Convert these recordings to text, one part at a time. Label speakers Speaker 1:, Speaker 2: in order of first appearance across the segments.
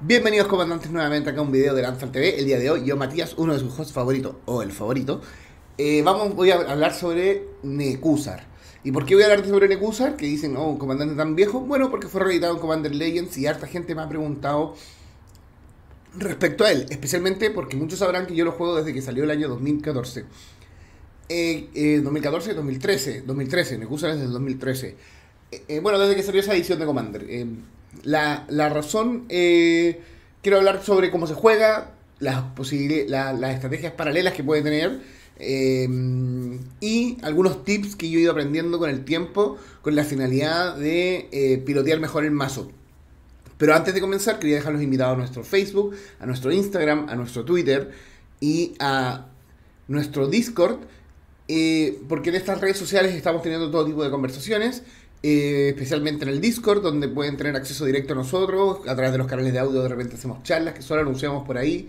Speaker 1: Bienvenidos comandantes nuevamente acá a un video de Lanzal TV. El día de hoy yo, Matías, uno de sus hosts favoritos, o el favorito, eh, vamos, voy a hablar sobre Nekusar. ¿Y por qué voy a hablar sobre Nekusar? Que dicen, oh, un comandante tan viejo. Bueno, porque fue reeditado en Commander Legends y harta gente me ha preguntado respecto a él. Especialmente porque muchos sabrán que yo lo juego desde que salió el año 2014. Eh, 2014, 2013, 2013, Nekusar es del 2013. Eh, eh, bueno, desde que salió esa edición de Commander. Eh, la, la, razón, quiero hablar sobre cómo se juega, las, las estrategias paralelas que puede tener y algunos tips que yo he ido aprendiendo con el tiempo con la finalidad de pilotear mejor el mazo. Pero antes de comenzar, quería dejarlos invitados a nuestro Facebook, a nuestro Instagram, a nuestro Twitter y a nuestro Discord. porque en estas redes sociales estamos teniendo todo tipo de conversaciones eh, especialmente en el Discord, donde pueden tener acceso directo a nosotros, a través de los canales de audio de repente hacemos charlas que solo anunciamos por ahí,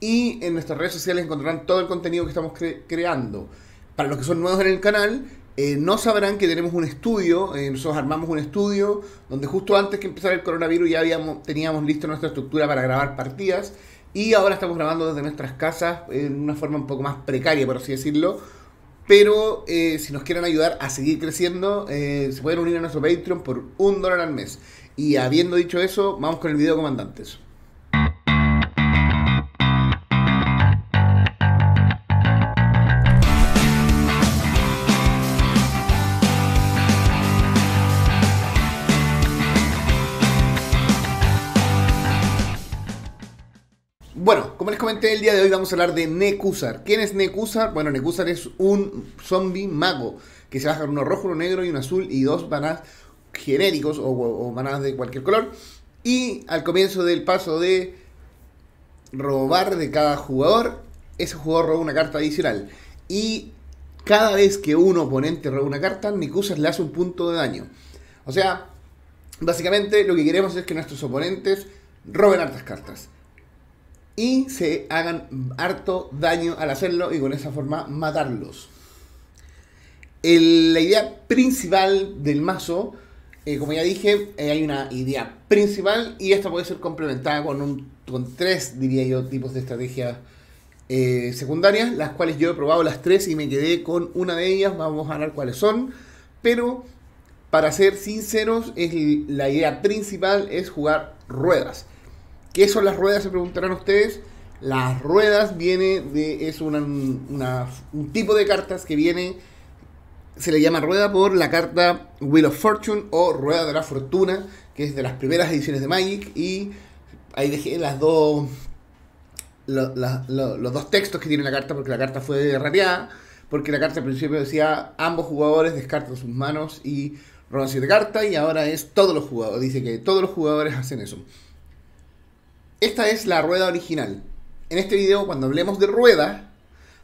Speaker 1: y en nuestras redes sociales encontrarán todo el contenido que estamos creando. Para los que son nuevos en el canal, eh, no sabrán que tenemos un estudio, eh, nosotros armamos un estudio donde justo antes que empezara el coronavirus ya teníamos listo nuestra estructura para grabar partidas y ahora estamos grabando desde nuestras casas en una forma un poco más precaria, por así decirlo, pero eh, si nos quieren ayudar a seguir creciendo, eh, se pueden unir a nuestro Patreon por un dólar al mes. Y habiendo dicho eso, vamos con el video comandantes. Como les comenté, el día de hoy vamos a hablar de Nekusar. ¿Quién es Nekusar? Bueno, Nekusar es un zombie mago que se baja uno rojo, uno negro y uno azul y dos manas genéricos o, o manas de cualquier color. Y al comienzo del paso de robar de cada jugador, ese jugador roba una carta adicional. Y cada vez que un oponente roba una carta, Nekusar le hace un punto de daño. O sea, básicamente lo que queremos es que nuestros oponentes roben hartas cartas y se hagan harto daño al hacerlo y con esa forma matarlos. la idea principal del mazo, eh, como ya dije, eh, hay una idea principal y esta puede ser complementada con, un, con tres, diría yo, tipos de estrategias eh, secundarias, las cuales yo he probado las tres y me quedé con una de ellas, vamos a ver cuáles son, pero para ser sinceros, es, la idea principal es jugar ruedas. ¿Qué son las ruedas? Se preguntarán ustedes. Las ruedas viene de. es una, un tipo de cartas que viene. Se le llama rueda por la carta Wheel of Fortune o Rueda de la Fortuna, que es de las primeras ediciones de Magic. Y ahí dejé las dos. los dos textos que tiene la carta, porque la carta fue rateada. Porque la carta al principio decía ambos jugadores descartan sus manos y roban de cartas. Y ahora es todos los jugadores. Dice que todos los jugadores hacen eso. Esta es la rueda original. En este video, cuando hablemos de rueda,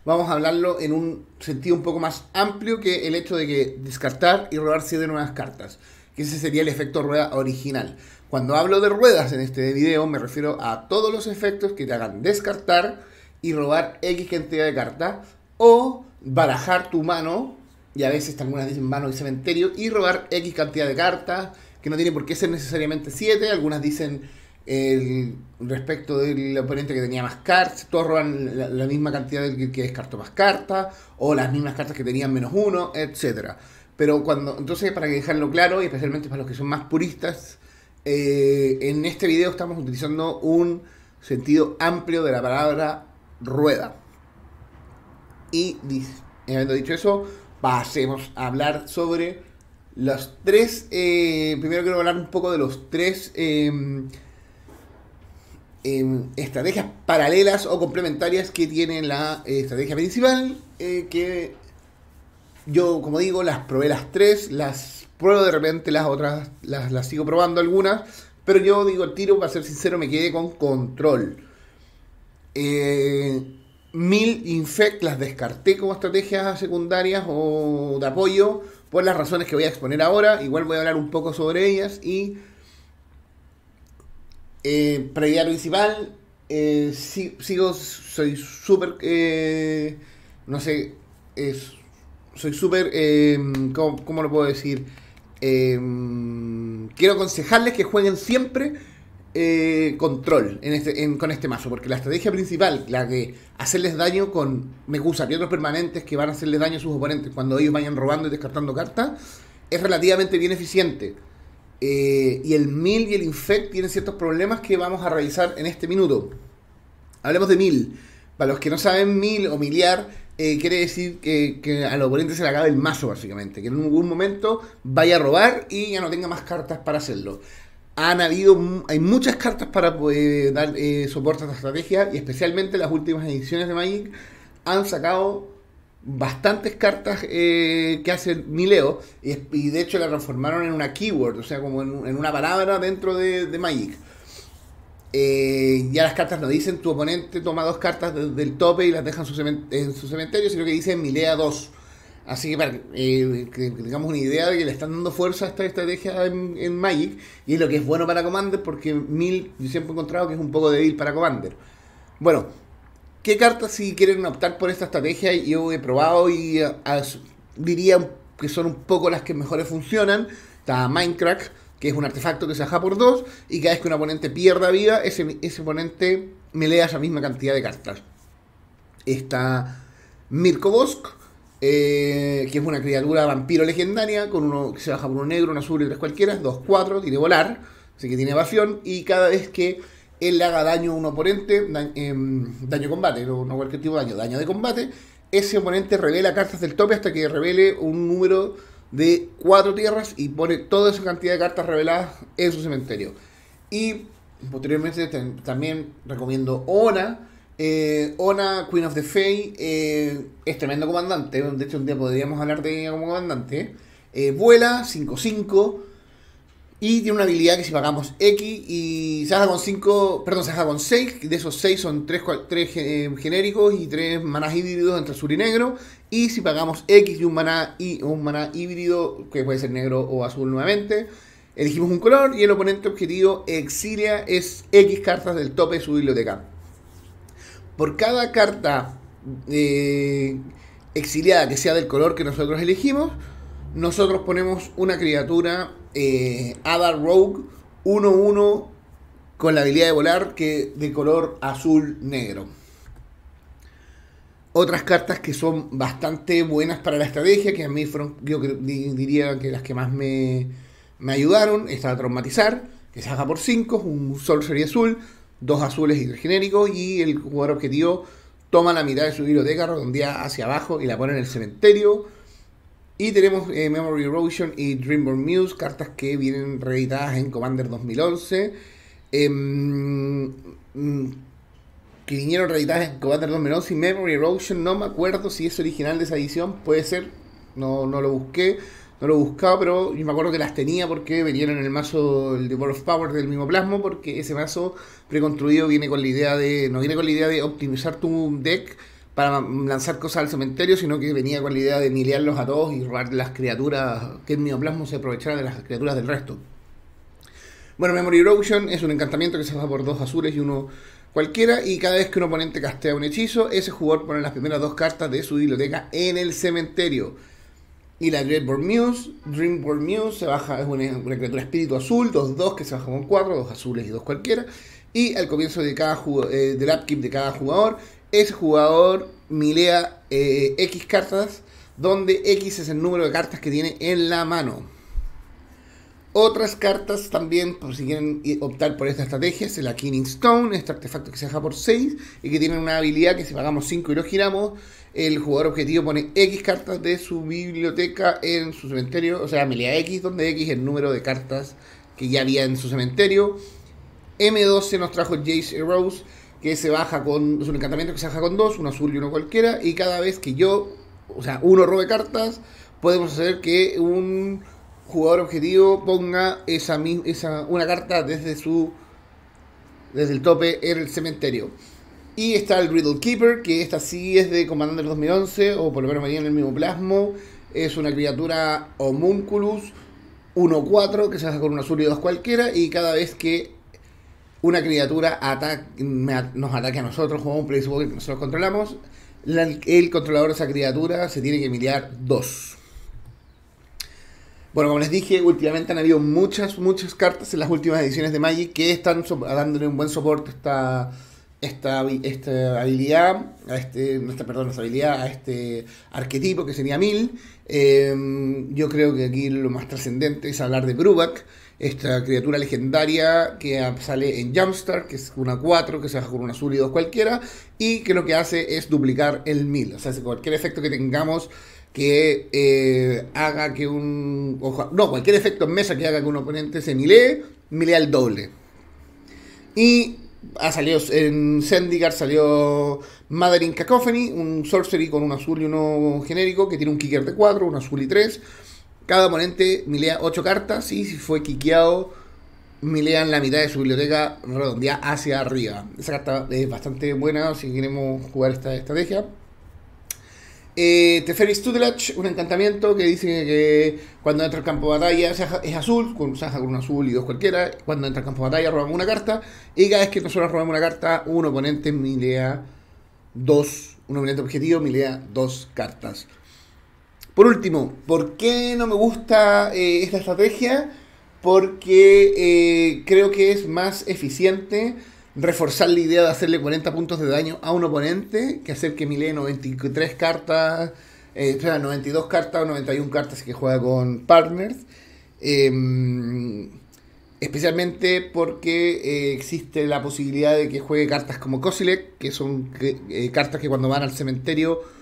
Speaker 1: vamos a hablarlo en un sentido un poco más amplio que el hecho de que descartar y robar 7 nuevas cartas. Que ese sería el efecto rueda original. Cuando hablo de ruedas en este video, me refiero a todos los efectos que te hagan descartar y robar X cantidad de cartas. O barajar tu mano, y a veces algunas dicen mano y cementerio, y robar X cantidad de cartas, que no tiene por qué ser necesariamente 7. Algunas dicen el, respecto del oponente que tenía más cartas, todos roban la, misma cantidad del que, descartó más cartas, o las mismas cartas que tenían menos uno, etcétera. Pero cuando, entonces, para que dejarlo claro, y especialmente para los que son más puristas, eh, en este video estamos utilizando un sentido amplio de la palabra rueda. Y habiendo dicho eso, pasemos a hablar sobre los tres. Eh, primero quiero hablar un poco de los tres. Eh, Em, estrategias paralelas o complementarias que tiene la eh, estrategia principal, eh, que yo, como digo, las probé las tres, las pruebo de repente, las otras las, sigo probando algunas, pero yo digo el tiro, para ser sincero, me quedé con control. Eh, Mil Infect las descarté como estrategias secundarias o de apoyo por las razones que voy a exponer ahora. Igual voy a hablar un poco sobre ellas y eh, previa principal, eh, sigo, soy súper, eh, no sé, es, soy súper, eh, ¿cómo, lo puedo decir? quiero aconsejarles que jueguen siempre eh, control en este, con este mazo, porque la estrategia principal, la de hacerles daño con Megusa otros permanentes que van a hacerles daño a sus oponentes cuando ellos vayan robando y descartando cartas, es relativamente bien eficiente. Eh, y el Mil y el Infect tienen ciertos problemas que vamos a revisar en este minuto. Hablemos de Mil. Para los que no saben, Mil o Miliar eh, quiere decir que, que al oponente se le acabe el mazo, básicamente. Que en algún momento vaya a robar y ya no tenga más cartas para hacerlo han habido hay muchas cartas para poder dar eh, soporte a esta estrategia y especialmente las últimas ediciones de Magic han sacado bastantes cartas eh, que hacen Mileo y, de hecho la transformaron en una keyword, o sea, como en, una palabra dentro de, Magic. Eh, ya las cartas no dicen tu oponente toma dos cartas del tope y las deja en su, cementerio, sino que dicen Milea 2. Así que para eh, que tengamos una idea de que le están dando fuerza a esta estrategia en, Magic y es lo que es bueno para Commander porque Mil yo siempre he encontrado que es un poco débil para Commander. Bueno, ¿qué cartas si quieren optar por esta estrategia? Yo he probado y diría que son un poco las que mejores funcionan. Está Minecraft, que es un artefacto que se baja por dos y cada vez que un oponente pierda vida, ese, ese oponente me lea esa misma cantidad de cartas. Está Mirko Bosk eh, que es una criatura vampiro legendaria, con uno que se baja por un negro, un azul y tres cualquiera, 2-4, tiene volar, así que tiene evasión, y cada vez que él le haga daño a un oponente, em, daño, combate, no, cualquier tipo de daño, daño de combate, ese oponente revela cartas del tope hasta que revele un número de 4 tierras y pone toda esa cantidad de cartas reveladas en su cementerio. Y posteriormente también recomiendo Ona, eh, Ona, Queen of the Fae, eh, es tremendo comandante. De hecho, un día podríamos hablar de ella como comandante. Eh, vuela 5-5 y tiene una habilidad que si pagamos X y se con 5, perdón, se con 6. De esos 6 son 3, genéricos y 3 manás híbridos entre azul y negro. Y si pagamos X y un maná, y un maná híbrido, que puede ser negro o azul nuevamente, elegimos un color y el oponente objetivo exilia es X cartas del tope de su biblioteca por cada carta eh, exiliada que sea del color que nosotros elegimos, nosotros ponemos una criatura eh, Adar Rogue 1-1 con la habilidad de volar que de color azul negro. Otras cartas que son bastante buenas para la estrategia, que a mí fueron, yo diría que las que más me, me ayudaron, está Traumatizar, que se haga por 5, un Sol sería azul, dos azules y tres genéricos, y el jugador objetivo toma la mitad de su biblioteca, redondea hacia abajo y la pone en el cementerio. Y tenemos eh, Memory Erosion y Dreamborn Muse, cartas que vienen reeditadas en Commander 2011. Em, mm, que vinieron reeditadas en Commander 2011 y Memory Erosion, no me acuerdo si es original de esa edición, puede ser, no, no lo busqué no lo buscaba, pero me acuerdo que las tenía porque venían en el mazo el The World of Power del mismo plasmo, porque ese mazo preconstruido viene con la idea de, no viene con la idea de optimizar tu deck para lanzar cosas al cementerio, sino que venía con la idea de miliarlos a todos y robar las criaturas, que el mioplasmo se aprovechara de las criaturas del resto. Bueno, Memory Erosion es un encantamiento que se va por dos azules y uno cualquiera, y cada vez que un oponente castea un hechizo, ese jugador pone las primeras dos cartas de su biblioteca en el cementerio. Y la Dreamborn Muse, Dreamborn Muse se baja, es una, criatura espíritu azul, 2-2 que se baja con 4, dos azules y dos cualquiera. Y al comienzo de cada eh, del upkeep de cada jugador, ese jugador milea eh, X cartas, donde X es el número de cartas que tiene en la mano. Otras cartas también, por si quieren optar por esta estrategia, es la Killing Stone, este artefacto que se baja por 6 y que tiene una habilidad que si pagamos 5 y lo giramos, el jugador objetivo pone X cartas de su biblioteca en su cementerio, o sea, melea X, donde X es el número de cartas que ya había en su cementerio. M12 nos trajo Jace Rose, que se baja con, es un encantamiento que se baja con dos, uno azul y uno cualquiera, y cada vez que yo, o sea, uno robe cartas, podemos hacer que un jugador objetivo ponga esa, esa una carta desde su desde el tope en el cementerio. Y está el Riddle Keeper, que esta sí es de Commander 2011, o por lo menos venía en el mismo plasmo. Es una criatura Homunculus 1-4, que se hace con un azul y dos cualquiera, y cada vez que una criatura nos ataque a nosotros, como un Place que nosotros controlamos, el controlador de esa criatura se tiene que miliar 2. Bueno, como les dije, últimamente han habido muchas, muchas cartas en las últimas ediciones de Magic que están dándole un buen soporte a esta, esta, esta habilidad, a este, nuestra, perdón, esta habilidad, a este arquetipo que sería Mil. Em, yo creo que aquí lo más trascendente es hablar de Brubac, esta criatura legendaria que sale en Jumpstart, que es una 4, que se baja con un azul y dos cualquiera, y que lo que hace es duplicar el 1000. O sea, cualquier efecto que tengamos que eh, haga que un. no, cualquier efecto en mesa que haga que un oponente se milee, milea el doble. Y ha salido en Zendikar salió Madeline Cacophony, un sorcery con un azul y uno genérico que tiene un kicker de 4, un azul y 3. Cada oponente milea 8 cartas y si fue quiqueado, milean la mitad de su biblioteca redondeada hacia arriba. Esa carta es bastante buena si queremos jugar esta estrategia. Eh, Teferi Studelach, un encantamiento que dice que cuando entra al campo de batalla es azul, con, se con un azul y dos cualquiera. Cuando entra al campo de batalla robamos una carta. Y cada vez que nosotros robamos una carta, un oponente milea dos, un oponente objetivo milea dos cartas. Por último, ¿por qué no me gusta eh, esta estrategia? Porque eh, creo que es más eficiente reforzar la idea de hacerle 40 puntos de daño a un oponente que hacer que milee 93 cartas, eh, 92 cartas o 91 cartas que juega con partners. Em, especialmente porque eh, existe la posibilidad de que juegue cartas como Kozilek, que son cartas que cuando van al cementerio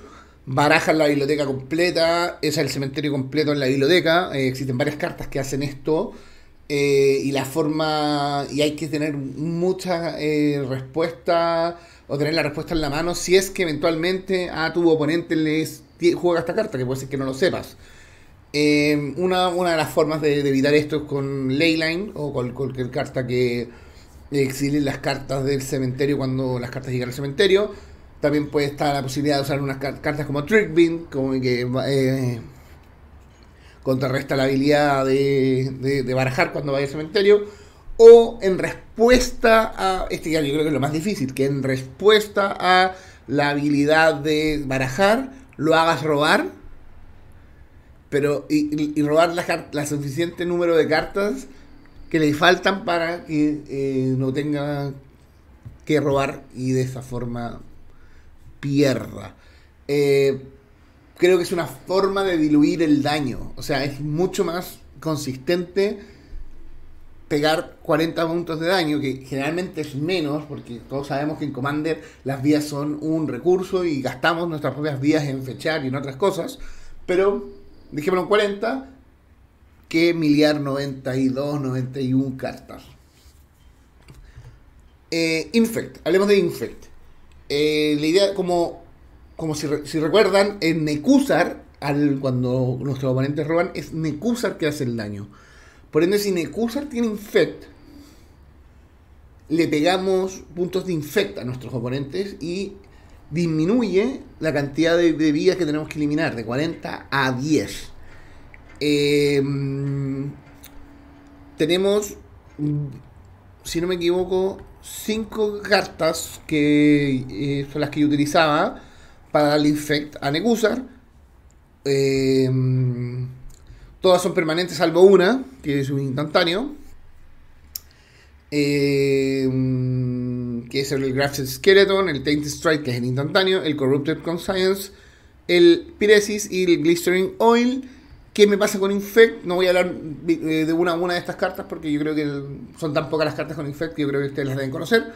Speaker 1: barajan la biblioteca completa, es el cementerio completo en la biblioteca, eh, existen varias cartas que hacen esto. Eh, y la forma, y hay que tener mucha eh, respuesta o tener la respuesta en la mano si es que eventualmente a tu oponente les juega esta carta, que puede ser que no lo sepas. Eh, una, de las formas de, evitar esto es con Leyline o con cualquier carta que exilie las cartas del cementerio cuando las cartas llegan al cementerio. También puede estar la posibilidad de usar unas cartas como Trickbeam, como que contrarresta la habilidad de, de, barajar cuando vaya al cementerio, o en respuesta a, este ya yo creo que es lo más difícil, que en respuesta a la habilidad de barajar, lo hagas robar, pero y, robar la, la, suficiente número de cartas que le faltan para que eh, no tenga que robar y de esa forma pierda. Eh, creo que es una forma de diluir el daño. O sea, es mucho más consistente pegar 40 puntos de daño, que generalmente es menos, porque todos sabemos que en Commander las vías son un recurso y gastamos nuestras propias vías en fechar y en otras cosas, pero dejémoslo en 40, que miliar 92, 91 cartas. Eh, Infect, hablemos de Infect. Eh, la idea, como como si, recuerdan, en Nekusar, al, cuando nuestros oponentes roban, es Nekusar que hace el daño. Por ende, si Nekusar tiene Infect, le pegamos puntos de Infect a nuestros oponentes y disminuye la cantidad de, vidas que tenemos que eliminar, de 40 a 10. Em, tenemos, si no me equivoco, 5 cartas que eh, son las que yo utilizaba para darle infect a Negusar. Em, todas son permanentes salvo una, que es un instantáneo. Em, que es el Grafted Skeleton, el Tainted Strike, que es el instantáneo, el Corrupted Conscience, el Pyresis y el Glistering Oil. ¿Qué me pasa con Infect? No voy a hablar eh, de una a una de estas cartas porque yo creo que son tan pocas las cartas con Infect que yo creo que ustedes las deben conocer.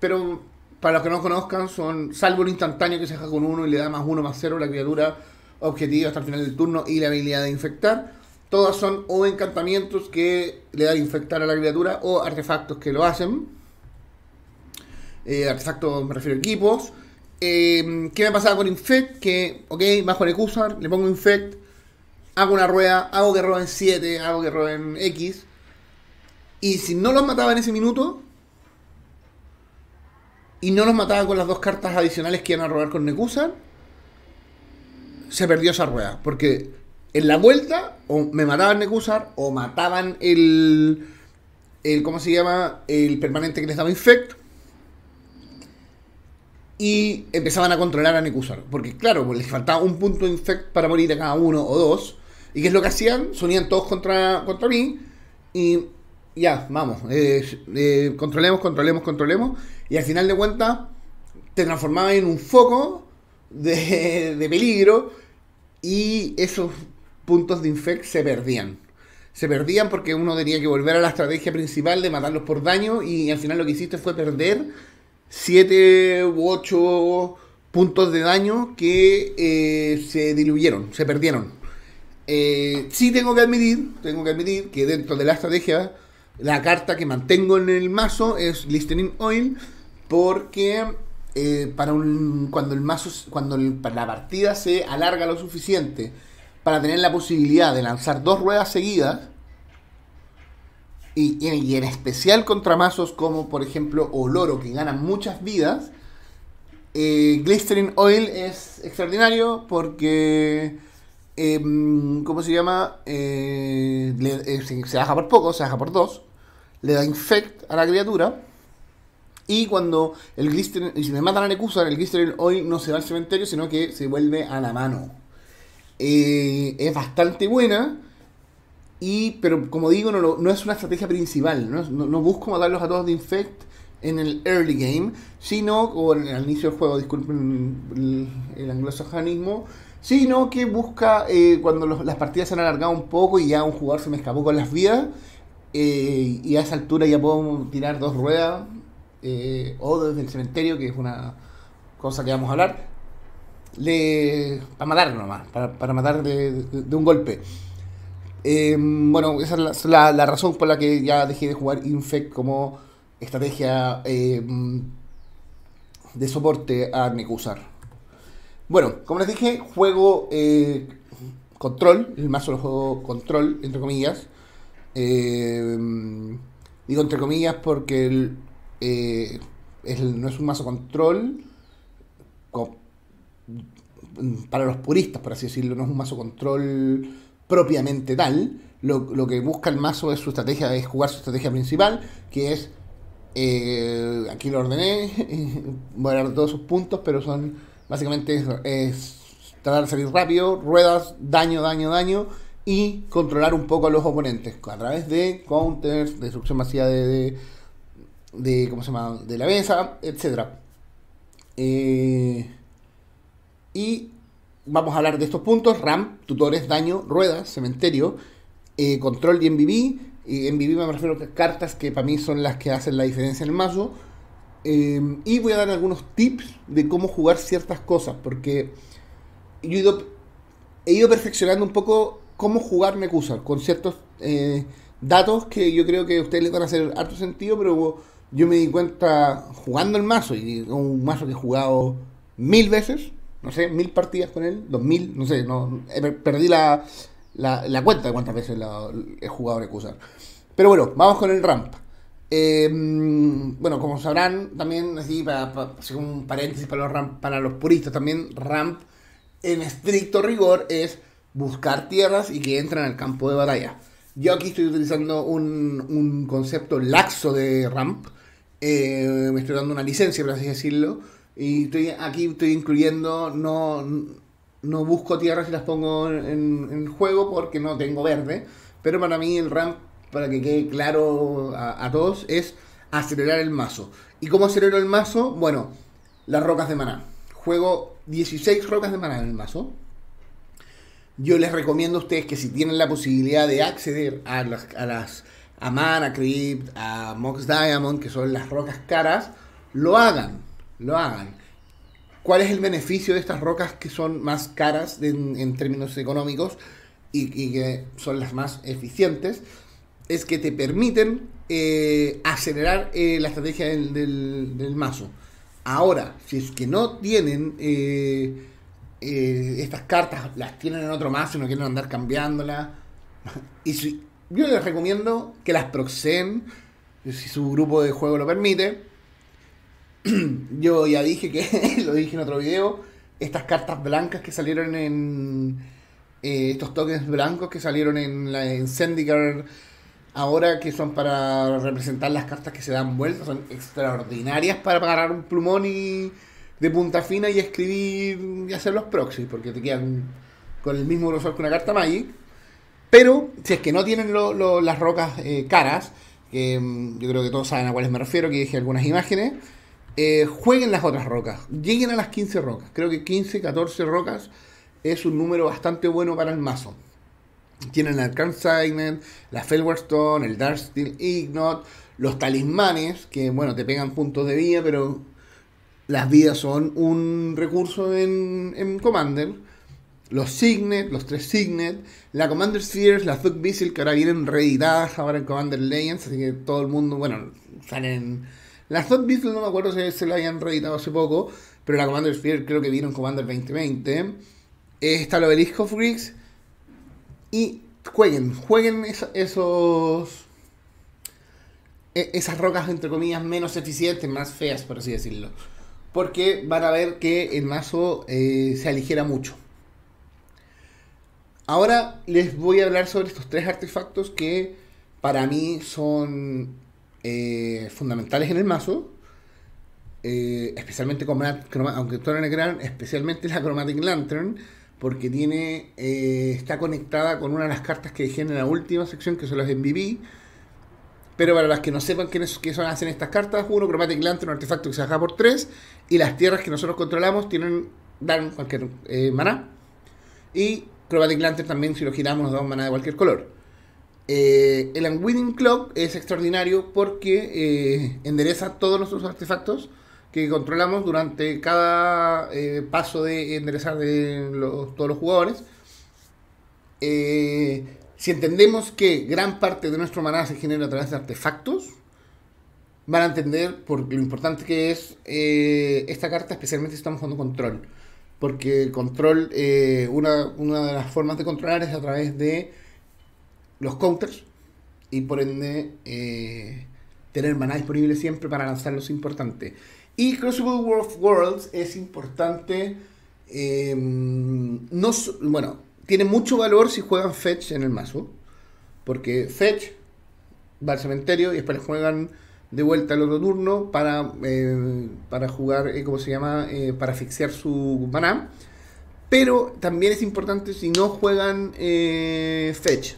Speaker 1: Pero para los que no conozcan, son salvo el instantáneo que se deja con uno y le da más uno más cero a la criatura objetivo hasta el final del turno y la habilidad de infectar. Todas son o encantamientos que le dan infectar a la criatura o artefactos que lo hacen. Eh, artefactos me refiero a equipos. Eh, ¿Qué me pasaba con Infect? Que, ok, bajo el Ecusar, le pongo Infect, hago una rueda, hago que roben 7, hago que roben X. Y si no los mataba en ese minuto, y no los mataba con las dos cartas adicionales que iban a robar con Nekusa, se perdió esa rueda. Porque en la vuelta, o me mataban Nekusar, o mataban el, el. ¿Cómo se llama? El permanente que les daba Infect. Y empezaban a controlar a Nekusar. Porque, claro, pues les faltaba un punto de Infect para morir a cada uno o dos. ¿Y qué es lo que hacían? Sonían todos contra, contra mí. Y ya, vamos. Eh, eh, controlemos, controlemos, controlemos. Y al final de cuentas, te transformaba en un foco de, de peligro. Y esos puntos de infect se perdían. Se perdían porque uno tenía que volver a la estrategia principal de matarlos por daño. Y al final lo que hiciste fue perder 7 u 8 puntos de daño que eh, se diluyeron, se perdieron. Eh, sí tengo que admitir, tengo que admitir que dentro de la estrategia, la carta que mantengo en el mazo es Listening Oil, porque eh, para cuando el mazo, cuando la partida se alarga lo suficiente para tener la posibilidad de lanzar dos ruedas seguidas, y, en especial contra mazos como por ejemplo Oloro, que ganan muchas vidas, eh, Oil es extraordinario porque, em, ¿cómo se llama? Eh, eh, se, baja por poco, se baja por dos. Le da infect a la criatura. Y cuando el Glistering, y si me matan a Nekusa, el Glistering Oil no se va al cementerio, sino que se vuelve a la mano. es bastante buena. Y, pero como digo, no, es una estrategia principal. No, no busco matarlos a todos de infect en el early game, sino, o en el inicio del juego, disculpen el, anglosajonismo, sino que busca eh, cuando las partidas se han alargado un poco y ya un jugador se me escapó con las vidas, eh, y a esa altura ya puedo tirar dos ruedas, eh, o desde el cementerio, que es una cosa que vamos a hablar, le, para matar nomás, para, matar de, un golpe. bueno, esa es la, la, razón por la que ya dejé de jugar Infect como estrategia eh, de soporte a Nekusar. Bueno, como les dije, juego eh, control, el mazo lo juego control, entre comillas. Eh, digo entre comillas porque no es un mazo control para los puristas, por así decirlo, no es un mazo control propiamente tal. Lo, lo, que busca el mazo es su estrategia, es jugar su estrategia principal, que es eh, aquí lo ordené, voy a dar todos sus puntos, pero son básicamente es, tratar de salir rápido, ruedas, daño, daño, daño y controlar un poco a los oponentes a través de counters, destrucción masiva de, de, ¿cómo se llama? de la mesa, etc. Eh, y vamos a hablar de estos puntos, RAM, tutores, daño, ruedas, cementerio, eh, control y MVB y Vivi me refiero a cartas que para mí son las que hacen la diferencia en el mazo. Eh, y voy a dar algunos tips de cómo jugar ciertas cosas, porque yo he ido, he ido perfeccionando un poco cómo jugar Nekusar, con ciertos eh, datos que yo creo que a ustedes les van a hacer harto sentido, pero yo me di cuenta jugando el mazo, y un mazo que he jugado mil veces, no sé, mil partidas con él, dos mil, no sé, no, perdí la, la, cuenta de cuántas veces la, he jugado Nekusar. Pero bueno, vamos con el ramp. Eh, bueno, como sabrán, también así para, un paréntesis para los ramp, para los puristas, también ramp en estricto rigor es buscar tierras y que entren al campo de batalla. Yo aquí estoy utilizando un, concepto laxo de ramp. Eh, me estoy dando una licencia, por así decirlo. Y estoy, aquí estoy incluyendo, no, no busco tierras y las pongo en, en juego porque no tengo verde. Pero para mí el ramp para que quede claro a, todos, es acelerar el mazo. ¿Y cómo acelero el mazo? Bueno, las rocas de maná. Juego 16 rocas de maná en el mazo. Yo les recomiendo a ustedes que si tienen la posibilidad de acceder a las, a las Mana Crypt, a Mox Diamond, que son las rocas caras, lo hagan, lo hagan. ¿Cuál es el beneficio de estas rocas que son más caras en, términos económicos y, que son las más eficientes? Es que te permiten eh, acelerar eh, la estrategia del, mazo. Ahora, si es que no tienen eh, estas cartas, las tienen en otro mazo y no quieren andar cambiándolas, y si, yo les recomiendo que las proxen, si su grupo de juego lo permite. yo ya dije que, lo dije en otro video, estas cartas blancas que salieron en... estos tokens blancos que salieron en la en ahora que son para representar las cartas que se dan vueltas, son extraordinarias para agarrar un plumón y de punta fina y escribir y hacer los proxies, porque te quedan con el mismo grosor que una carta Magic. Pero si es que no tienen las rocas eh, caras, mm, yo creo que todos saben a cuáles me refiero, que dije algunas imágenes, eh, jueguen las otras rocas, lleguen a las 15 rocas. Creo que 15, 14 rocas es un número bastante bueno para el mazo. Tienen el Arcane Signet, la Felwarstone, el Darksteel Ignot, los talismanes, que bueno, te pegan puntos de vida, pero las vidas son un recurso en, en Commander. Los Signet, los tres Signet, la Commander Spheres, la Thug Vessel, que ahora vienen reeditadas ahora en Commander Legends, así que todo el mundo, bueno, salen. La Thug Vessel no me acuerdo si se la habían reeditado hace poco, pero la Commander Sphere creo que vino en Commander 2020. Está el Obelisk of. Y jueguen, jueguen esos. E, esas rocas, entre comillas, menos eficientes, más feas, por así decirlo. Porque van a ver que el mazo eh, se aligera mucho. Ahora les voy a hablar sobre estos tres artefactos que para mí son eh, fundamentales en el mazo. Eh, especialmente con aunque el gran, especialmente la Chromatic Lantern, porque tiene eh, está conectada con una de las cartas que dejé en la última sección, que son las MVP. Pero para las que no sepan qué, qué son hacen estas cartas, uno, Chromatic Lantern, un artefacto que se baja por 3, y las tierras que nosotros controlamos tienen dan cualquier maná. Y Chromatic Lantern también, si lo giramos, nos da un maná de cualquier color. Eh, el Unwinning Clock es extraordinario porque eh, endereza todos nuestros artefactos que controlamos durante cada eh, paso de enderezar de todos los jugadores. si entendemos que gran parte de nuestro maná se genera a través de artefactos, van a entender por lo importante que es esta carta, especialmente si estamos jugando control porque control, eh, una, una, de las formas de controlar es a través de los counters y por ende eh, tener maná disponible siempre para lanzar los importantes. Y Crucible World Worlds es importante, em, no, bueno, tiene mucho valor si juegan Fetch en el mazo, porque Fetch va al cementerio y después juegan de vuelta al otro turno para, eh, para jugar, eh, ¿cómo se llama? Eh, para asfixiar su maná. Pero también es importante si no juegan Fetch.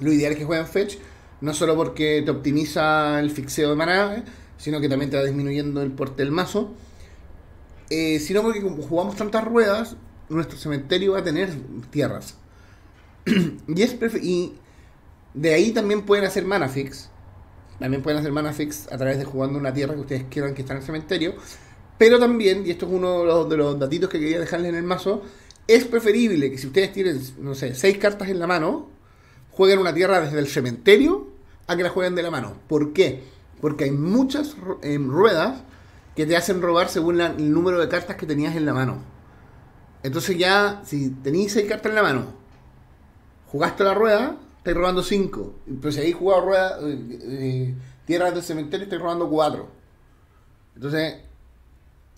Speaker 1: Lo ideal es que jueguen Fetch, no solo porque te optimiza el fixeo de maná, sino que también te va disminuyendo el porte del mazo. sino porque como jugamos tantas ruedas, nuestro cementerio va a tener tierras. y, es y de ahí también pueden hacer mana fix también pueden hacer mana fix a través de jugando una tierra que ustedes quieran que está en el cementerio. Pero también, y esto es uno de los, de los datitos que quería dejarles en el mazo, es preferible que si ustedes tienen, no sé, seis cartas en la mano, jueguen una tierra desde el cementerio a que la jueguen de la mano. ¿Por qué? Porque hay muchas em, ruedas que te hacen robar según el número de cartas que tenías en la mano. Entonces ya, si tenéis seis cartas en la mano, jugaste la rueda, estáis robando 5. Pero si ahí jugado rueda, eh, eh, tierras del cementerio, estáis robando 4. Entonces,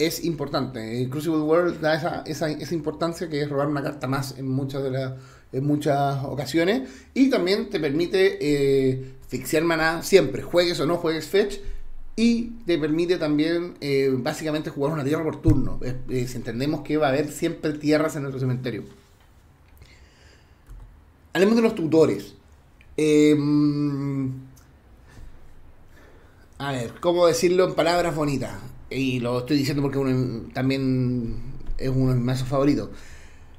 Speaker 1: es importante. El Crucible World da esa, esa, esa, importancia que es robar una carta más en muchas de las en muchas ocasiones. Y también te permite eh, fixear maná siempre, juegues o no juegues fetch. Y te permite también eh, básicamente jugar una tierra por turno. si entendemos que va a haber siempre tierras en nuestro cementerio. Hablemos de los tutores. Em, a ver, ¿cómo decirlo en palabras bonitas? Y lo estoy diciendo porque también es uno de mis mazos favoritos.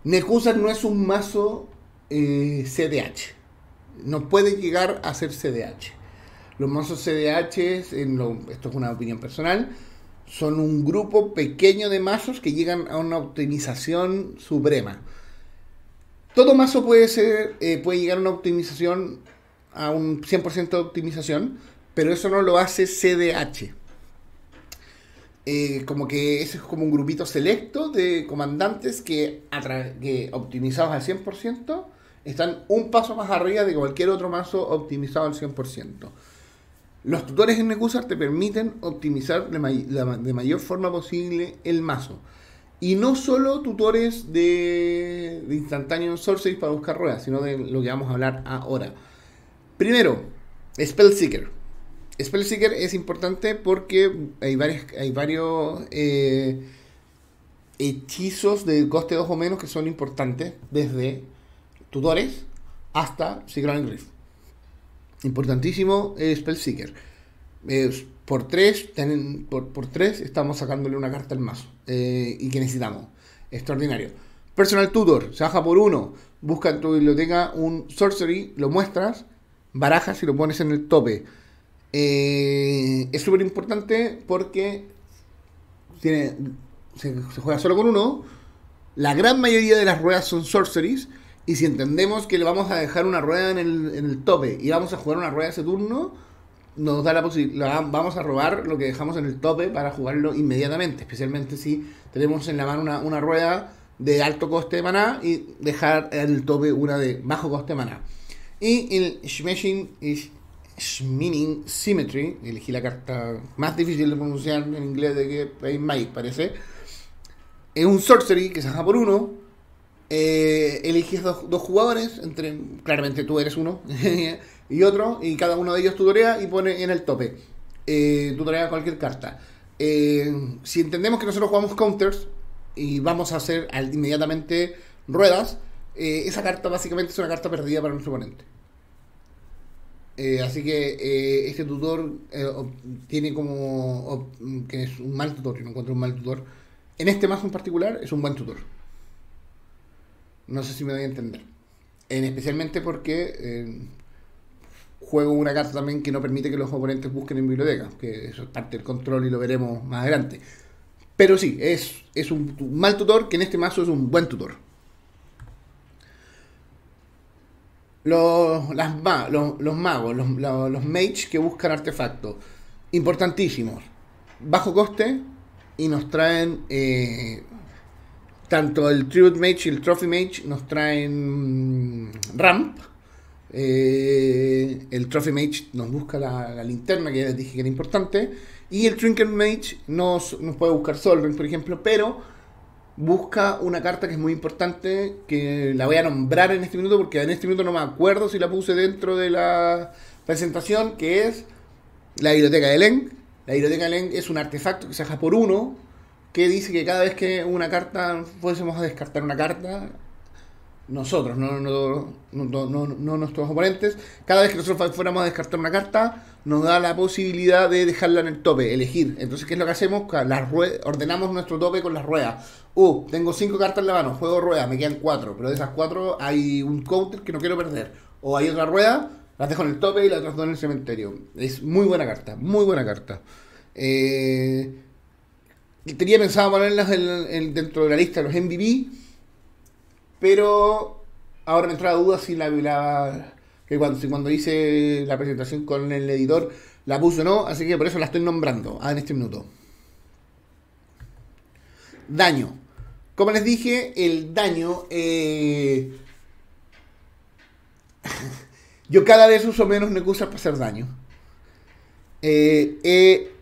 Speaker 1: Nekusar no es un mazo CDH. No puede llegar a ser CDH. Los mazos CDH, esto es una opinión personal, son un grupo pequeño de mazos que llegan a una optimización suprema. Todo mazo puede ser, eh, puede llegar a una optimización, a un 100% de optimización, pero eso no lo hace CDH. Eh, como que ese es como un grupito selecto de comandantes que, que optimizados al 100% están un paso más arriba de cualquier otro mazo optimizado al 100%. Los tutores en Necusar te permiten optimizar de, mayor forma posible el mazo. Y no solo tutores de, de instantáneo sorcery para buscar ruedas, sino de lo que vamos a hablar ahora. Primero, Spellseeker. Spellseeker es importante porque hay, varios, hay varios eh, hechizos de coste 2 o menos que son importantes, desde tutores hasta Secret Rift. Importantísimo Spellseeker. por 3 por, por tres estamos sacándole una carta al mazo. Eh, y que necesitamos. Extraordinario. Personal Tutor, se baja por 1. Busca en tu biblioteca un Sorcery, lo muestras, barajas y lo pones en el tope. Eh, es súper importante porque tiene, se, juega solo con uno. La gran mayoría de las ruedas son sorceries. Y si entendemos que le vamos a dejar una rueda en el, en el tope y vamos a jugar una rueda ese turno, nos da la posibilidad, vamos a robar lo que dejamos en el tope para jugarlo inmediatamente. Especialmente si tenemos en la mano una, una rueda de alto coste de maná y dejar en el tope una de bajo coste de maná. Y el Smashing Shmining Symmetry, elegí la carta más difícil de pronunciar en inglés de que Magic parece. Es un sorcery que se baja por uno. Eh, eliges dos, jugadores, entre claramente tú eres uno y otro, y cada uno de ellos tutorea y pone en el tope. Eh, tutorea cualquier carta. Eh, si entendemos que nosotros jugamos counters y vamos a hacer inmediatamente ruedas, eh, esa carta básicamente es una carta perdida para nuestro oponente. Eh, así que eh, este tutor tiene como que es un mal tutor, yo no encuentro un mal tutor. En este mazo en particular es un buen tutor. No sé si me doy a entender. En, especialmente porque juego una carta también que no permite que los oponentes busquen en biblioteca, que eso es parte del control y lo veremos más adelante. Pero sí, es, es un mal tutor que en este mazo es un buen tutor. Los, las, los, los magos, los, los, mages que buscan artefactos. Importantísimos. Bajo coste y nos traen eh, tanto el Tribute Mage y el Trophy Mage nos traen ramp. Eh, el Trophy Mage nos busca la, linterna que ya les dije que era importante. Y el Trinket Mage nos, nos puede buscar Sol por ejemplo, pero busca una carta que es muy importante, que la voy a nombrar en este minuto porque en este minuto no me acuerdo si la puse dentro de la presentación, que es la biblioteca de Len. La biblioteca de Len es un artefacto que se hace por uno, que dice que cada vez que una carta fuésemos a descartar una carta, nosotros, no, no, no, no, nuestros oponentes, cada vez que nosotros fuéramos a descartar una carta, nos da la posibilidad de dejarla en el tope, elegir. Entonces, ¿qué es lo que hacemos? Las ordenamos nuestro tope con las ruedas. Uh, tengo cinco cartas en la mano, juego rueda, me quedan cuatro, pero de esas cuatro hay un counter que no quiero perder. O hay otra rueda, las dejo en el tope y las otras dos en el cementerio. Es muy buena carta, muy buena carta. Eh, tenía pensado ponerlas dentro de la lista de los MVP pero ahora me entra la duda si la, que cuando, hice la presentación con el editor la puse o no, así que por eso la estoy nombrando ah, en este minuto. Daño. Como les dije, el daño. Eh, yo cada vez uso menos Necusas para hacer daño. Eh,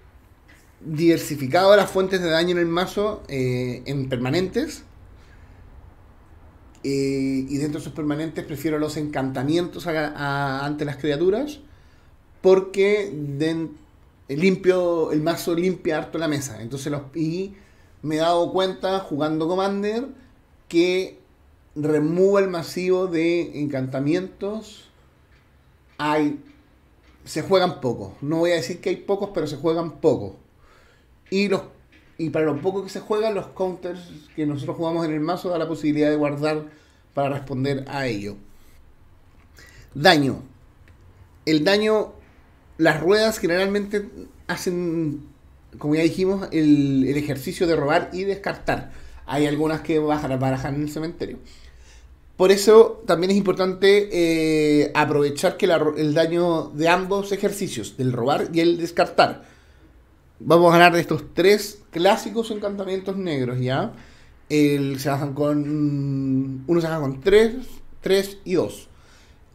Speaker 1: diversificado las fuentes de daño en el mazo eh, en permanentes eh, y dentro de esos permanentes prefiero los encantamientos ante las criaturas porque limpio el mazo limpia harto la mesa. Entonces y me he dado cuenta jugando Commander que remueva el masivo de encantamientos. Hay se juegan pocos. No voy a decir que hay pocos, pero se juegan pocos. Y los y para lo poco que se juega, los counters que nosotros jugamos en el mazo da la posibilidad de guardar para responder a ello. Daño. El daño, las ruedas generalmente hacen, como ya dijimos, el, ejercicio de robar y descartar. Hay algunas que bajan, barajar en el cementerio. Por eso también es importante eh, aprovechar que el daño de ambos ejercicios, del robar y el descartar, vamos a hablar de estos tres clásicos encantamientos negros, ¿ya? El, se bajan con. Uno se baja con 3, 3 y 2.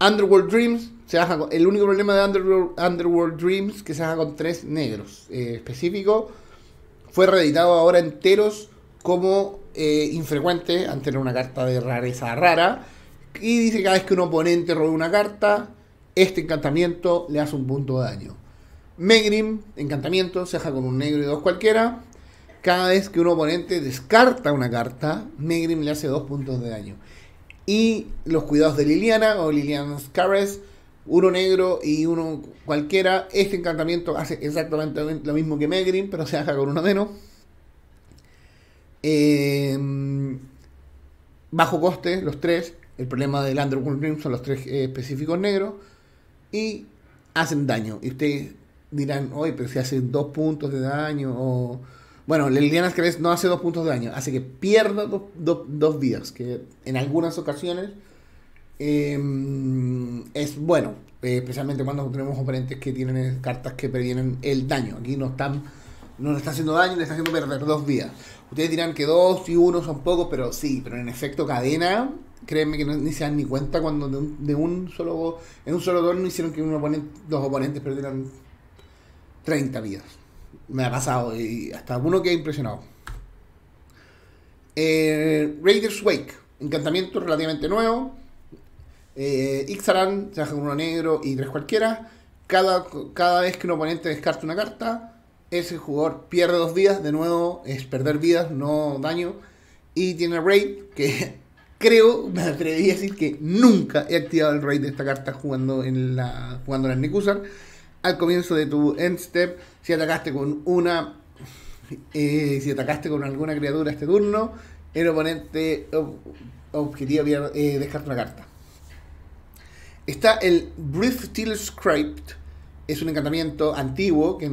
Speaker 1: Underworld Dreams se baja con. El único problema de Underworld, Underworld Dreams que se baja con 3 negros. Eh, específico. Fue reeditado ahora enteros como eh, infrecuente, ante una carta de rareza rara. Y dice que cada vez que un oponente roba una carta, este encantamiento le hace un punto de daño. Megrim, encantamiento, se deja con un negro y dos cualquiera. Cada vez que un oponente descarta una carta, Megrim le hace dos puntos de daño. Y los cuidados de Liliana o Liliana's Caress, uno negro y uno cualquiera. Este encantamiento hace exactamente lo mismo que Megrin, pero se haga con uno menos. Em, bajo coste, los tres. El problema del Underworld son los tres eh, específicos negros. Y hacen daño. Y ustedes dirán, oye, pero si hacen dos puntos de daño o... Bueno, Liliana Caress no hace dos puntos de daño, hace que pierda dos vidas, que en algunas ocasiones em, es bueno, eh, especialmente cuando tenemos oponentes que tienen cartas que previenen el daño. Aquí no están no le está haciendo daño, le está haciendo perder dos vidas. Ustedes dirán que dos y uno son pocos, pero sí, pero en efecto cadena, créanme que no, ni se dan ni cuenta cuando de un, solo en un solo turno hicieron que uno dos oponentes perdieran 30 vidas. Me ha pasado y hasta uno que ha impresionado. Eh, Raiders Wake, encantamiento relativamente nuevo. Eh, con uno negro y tres cualquiera. Cada, cada vez que un oponente descarta una carta, ese jugador pierde dos vidas, de nuevo es perder vidas, no daño. Y tiene raid, que creo, me atrevería a decir que nunca he activado el raid de esta carta jugando en la jugando en el Nikusar. Al comienzo de tu end step, si atacaste con una, eh, si atacaste con alguna criatura este turno, el oponente objetivo eh, descarta una carta. Está el Brief Steel Script, es un encantamiento antiguo que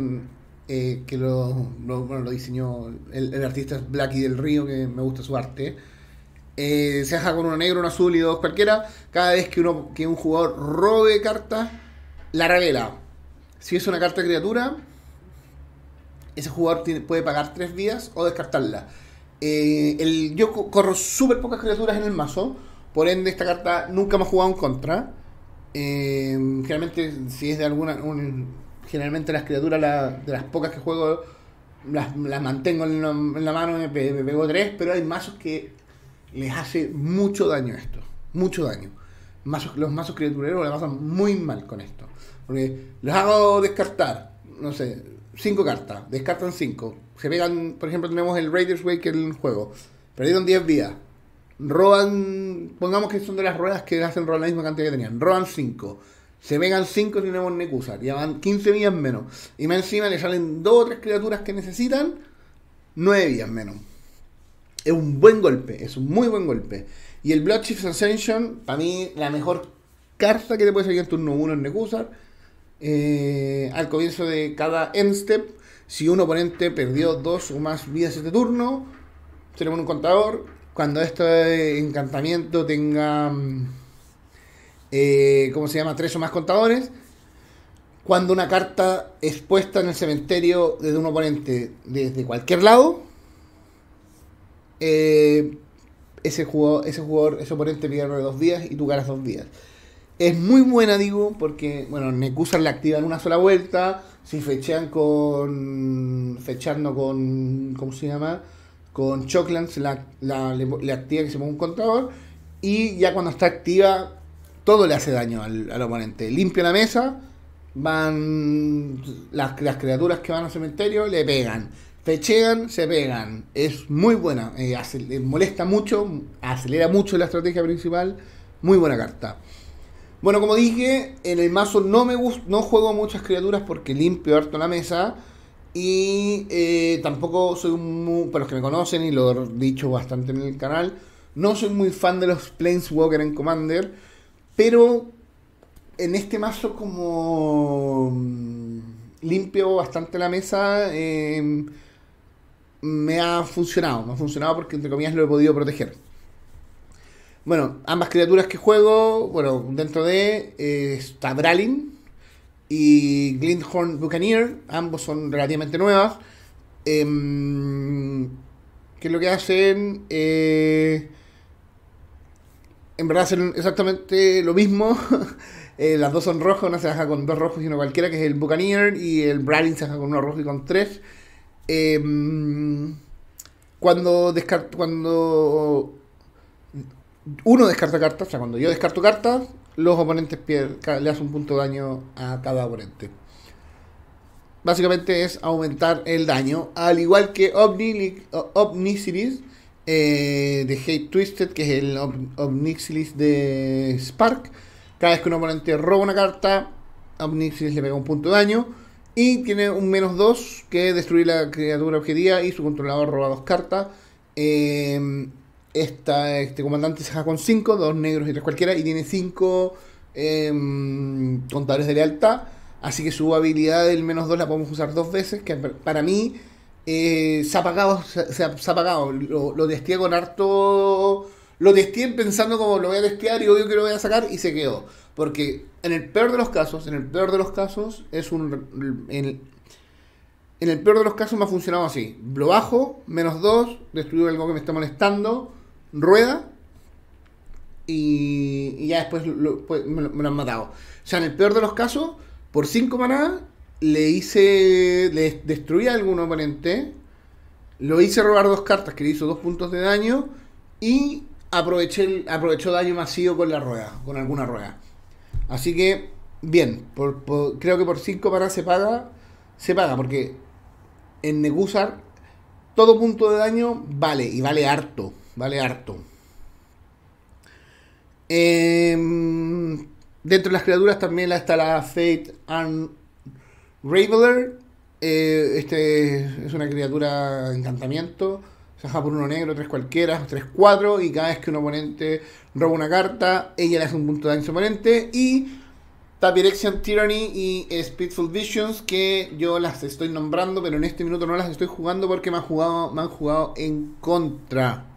Speaker 1: eh, que lo, lo, diseñó el, artista Blacky del Río, que me gusta su arte. Eh, se haga con uno negro, uno azul y dos cualquiera. Cada vez que, uno, que un jugador robe carta, la revela. Si es una carta de criatura, ese jugador puede pagar tres vidas o descartarla. Eh, el, yo corro súper pocas criaturas en el mazo, por ende esta carta nunca me ha jugado en contra. generalmente si es de alguna generalmente las criaturas, de las pocas que juego, las, mantengo en la, mano, me, me, pego tres, pero hay mazos que les hace mucho daño esto, mucho daño. los mazos criatureros le pasan muy mal con esto. Porque los hago descartar, no sé, cinco cartas, descartan cinco. Se pegan, por ejemplo, tenemos el Raiders Wake en el juego. Perdieron 10 vidas. Roban, pongamos que son de las ruedas que hacen robar la misma cantidad que tenían. Roban 5 se pegan 5 si tenemos Nekusa, ya van 15 vías menos. Y más encima le salen dos o tres criaturas que necesitan, 9 vías menos. Es un buen golpe, es un muy buen golpe. Y el Bloodchief Ascension, para mí, la mejor carta que te puede salir en turno 1 en Nekusar. Eh, al comienzo de cada end step, si un oponente perdió dos o más vidas este turno, pone un contador. Cuando este encantamiento tenga mm, eh, ¿cómo se llama? Tres o más contadores. Cuando una carta es puesta en el cementerio desde un oponente desde cualquier lado, eh, ese, jugador, ese jugador, ese oponente pierde dos días y tú ganas dos días. Es muy buena, digo, porque, bueno, Nekusa la activa en una sola vuelta. Si fechean con. Fechando con. ¿Cómo se llama? Con Choclan, la, le, activa que se ponga un contador. Y ya cuando está activa, todo le hace daño al, oponente. Limpia la mesa, van las, criaturas que van al cementerio, le pegan. Fechean, se pegan. Es muy buena. Eh, molesta mucho, acelera mucho la estrategia principal. Muy buena carta. Bueno, como dije, en el mazo no me no juego muchas criaturas porque limpio harto la mesa. Y eh, tampoco soy un, para los que me conocen y lo he dicho bastante en el canal, no soy muy fan de los Planeswalker en Commander pero en este mazo como mm, limpio bastante la mesa, em, me ha funcionado. Me ha funcionado porque entre comillas lo he podido proteger. Bueno, ambas criaturas que juego, bueno, dentro de eh, está Bralin y Glinthorn Buccaneer, ambos son relativamente nuevas. Eh, ¿Qué es lo que hacen? Eh, en verdad hacen exactamente lo mismo. Eh, las dos son rojas, una se baja con dos rojos y una cualquiera, que es el Buccaneer, y el Bradley se baja con uno rojo y con tres. Em, cuando, cuando uno descarta cartas, o sea, cuando yo descarto cartas, los oponentes pierden, le hacen un punto de daño a cada oponente. Básicamente es aumentar el daño, al igual que Omni, Omnicities, eh, de Hate Twisted, que es el Omnixilis de Spark. Cada vez que un oponente roba una carta, Omnixilis le pega un punto de daño. Y tiene un menos 2 que destruir la criatura objetiva y su controlador roba dos cartas. Eh, este comandante se con 5, dos negros y tres cualquiera, y tiene 5 eh, contadores de lealtad. Así que su habilidad del menos 2 la podemos usar dos veces, que para mí eh, se ha apagado, se, ha, apagado. Lo, lo testé con harto... Lo testé pensando como lo voy a testear y obvio que lo voy a sacar y se quedó. Porque en el peor de los casos, en el peor de los casos, es un... En, en el peor de los casos me ha funcionado así. Lo bajo, menos 2, destruyo algo que me está molestando, rueda y, ya después pues, me, lo, han matado. O sea, en el peor de los casos, por 5 manadas, le hice. Le destruí a algún oponente. Lo hice robar dos cartas que le hizo dos puntos de daño. Y aproveché el, aprovechó daño masivo con la rueda, con alguna rueda. Así que, bien, creo que por 5 manadas se paga. Se paga, porque en Negusar todo punto de daño vale, y vale harto, vale harto. Em, dentro de las criaturas también está la Fate and Raveler. Eh, este es una criatura encantamiento. Se por uno negro, tres cualquiera, tres cuatro. Y cada vez que un oponente roba una carta, ella le hace un punto de daño a su oponente. Y Tapirexian Tyranny y Speedful Visions, que yo las estoy nombrando, pero en este minuto no las estoy jugando porque me han jugado, me han jugado en contra.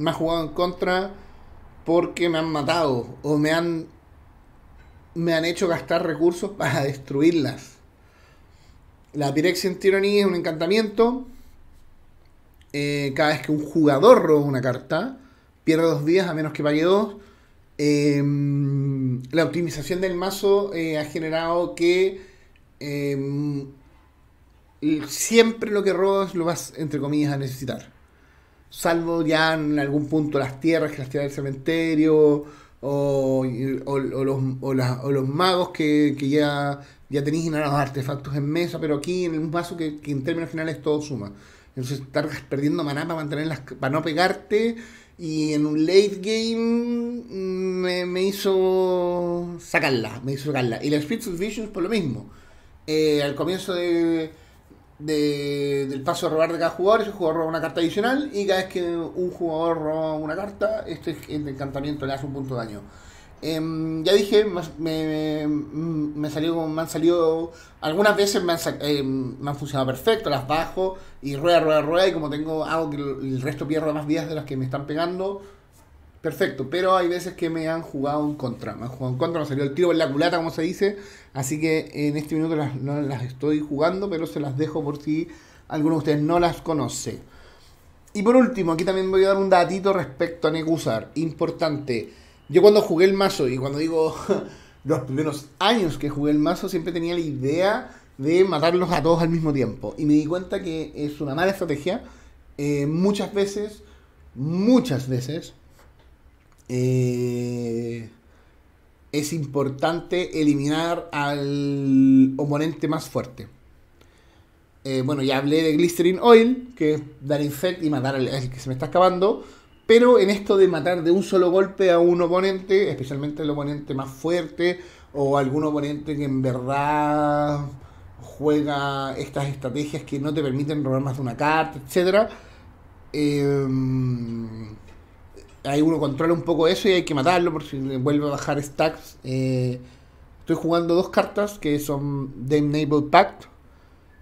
Speaker 1: Me han jugado en contra porque me han matado o me han me han hecho gastar recursos para destruirlas. La Pyrexian Tyranny es un encantamiento. Eh, cada vez que un jugador roba una carta, pierde dos días a menos que pague dos. Em, la optimización del mazo eh, ha generado que em, siempre lo que robas lo vas, entre comillas, a necesitar salvo ya en algún punto las tierras, que las tierras del cementerio, o, los, magos que, ya, ya tenéis los artefactos en mesa, pero aquí en un vaso que, en términos finales todo suma. Entonces estar perdiendo maná para mantenerlas, para no pegarte. Y en un late game me, me hizo sacarla, me hizo sacarla. Y la Spirits Visions por lo mismo. Eh, al comienzo de, del paso de robar de cada jugador, ese jugador roba una carta adicional y cada vez que un jugador roba una carta, este encantamiento le hace un punto de daño. Em, ya dije, me, me, salió, me han salido, algunas veces me han, eh, me han, funcionado perfecto, las bajo y rueda, rueda, rueda y como tengo, hago que el resto pierda más vidas de las que me están pegando, perfecto, pero hay veces que me han jugado en contra, me han jugado en contra, me salió el tiro en la culata, como se dice, así que en este minuto las, no las estoy jugando, pero se las dejo por si alguno de ustedes no las conoce. Y por último, aquí también voy a dar un datito respecto a Nekusar, importante. Yo cuando jugué el mazo, y cuando digo los primeros años que jugué el mazo, siempre tenía la idea de matarlos a todos al mismo tiempo. Y me di cuenta que es una mala estrategia. Eh, muchas veces, muchas veces, eh, es importante eliminar al oponente más fuerte. Eh, bueno, ya hablé de Glycerin Oil, que es dar infect y matar al, que se me está acabando. Pero en esto de matar de un solo golpe a un oponente, especialmente el oponente más fuerte o algún oponente que en verdad juega estas estrategias que no te permiten robar más de una carta, etc ahí uno controla un poco eso y hay que matarlo por si vuelve a bajar stacks. Eh, estoy jugando dos cartas que son Dame Pact.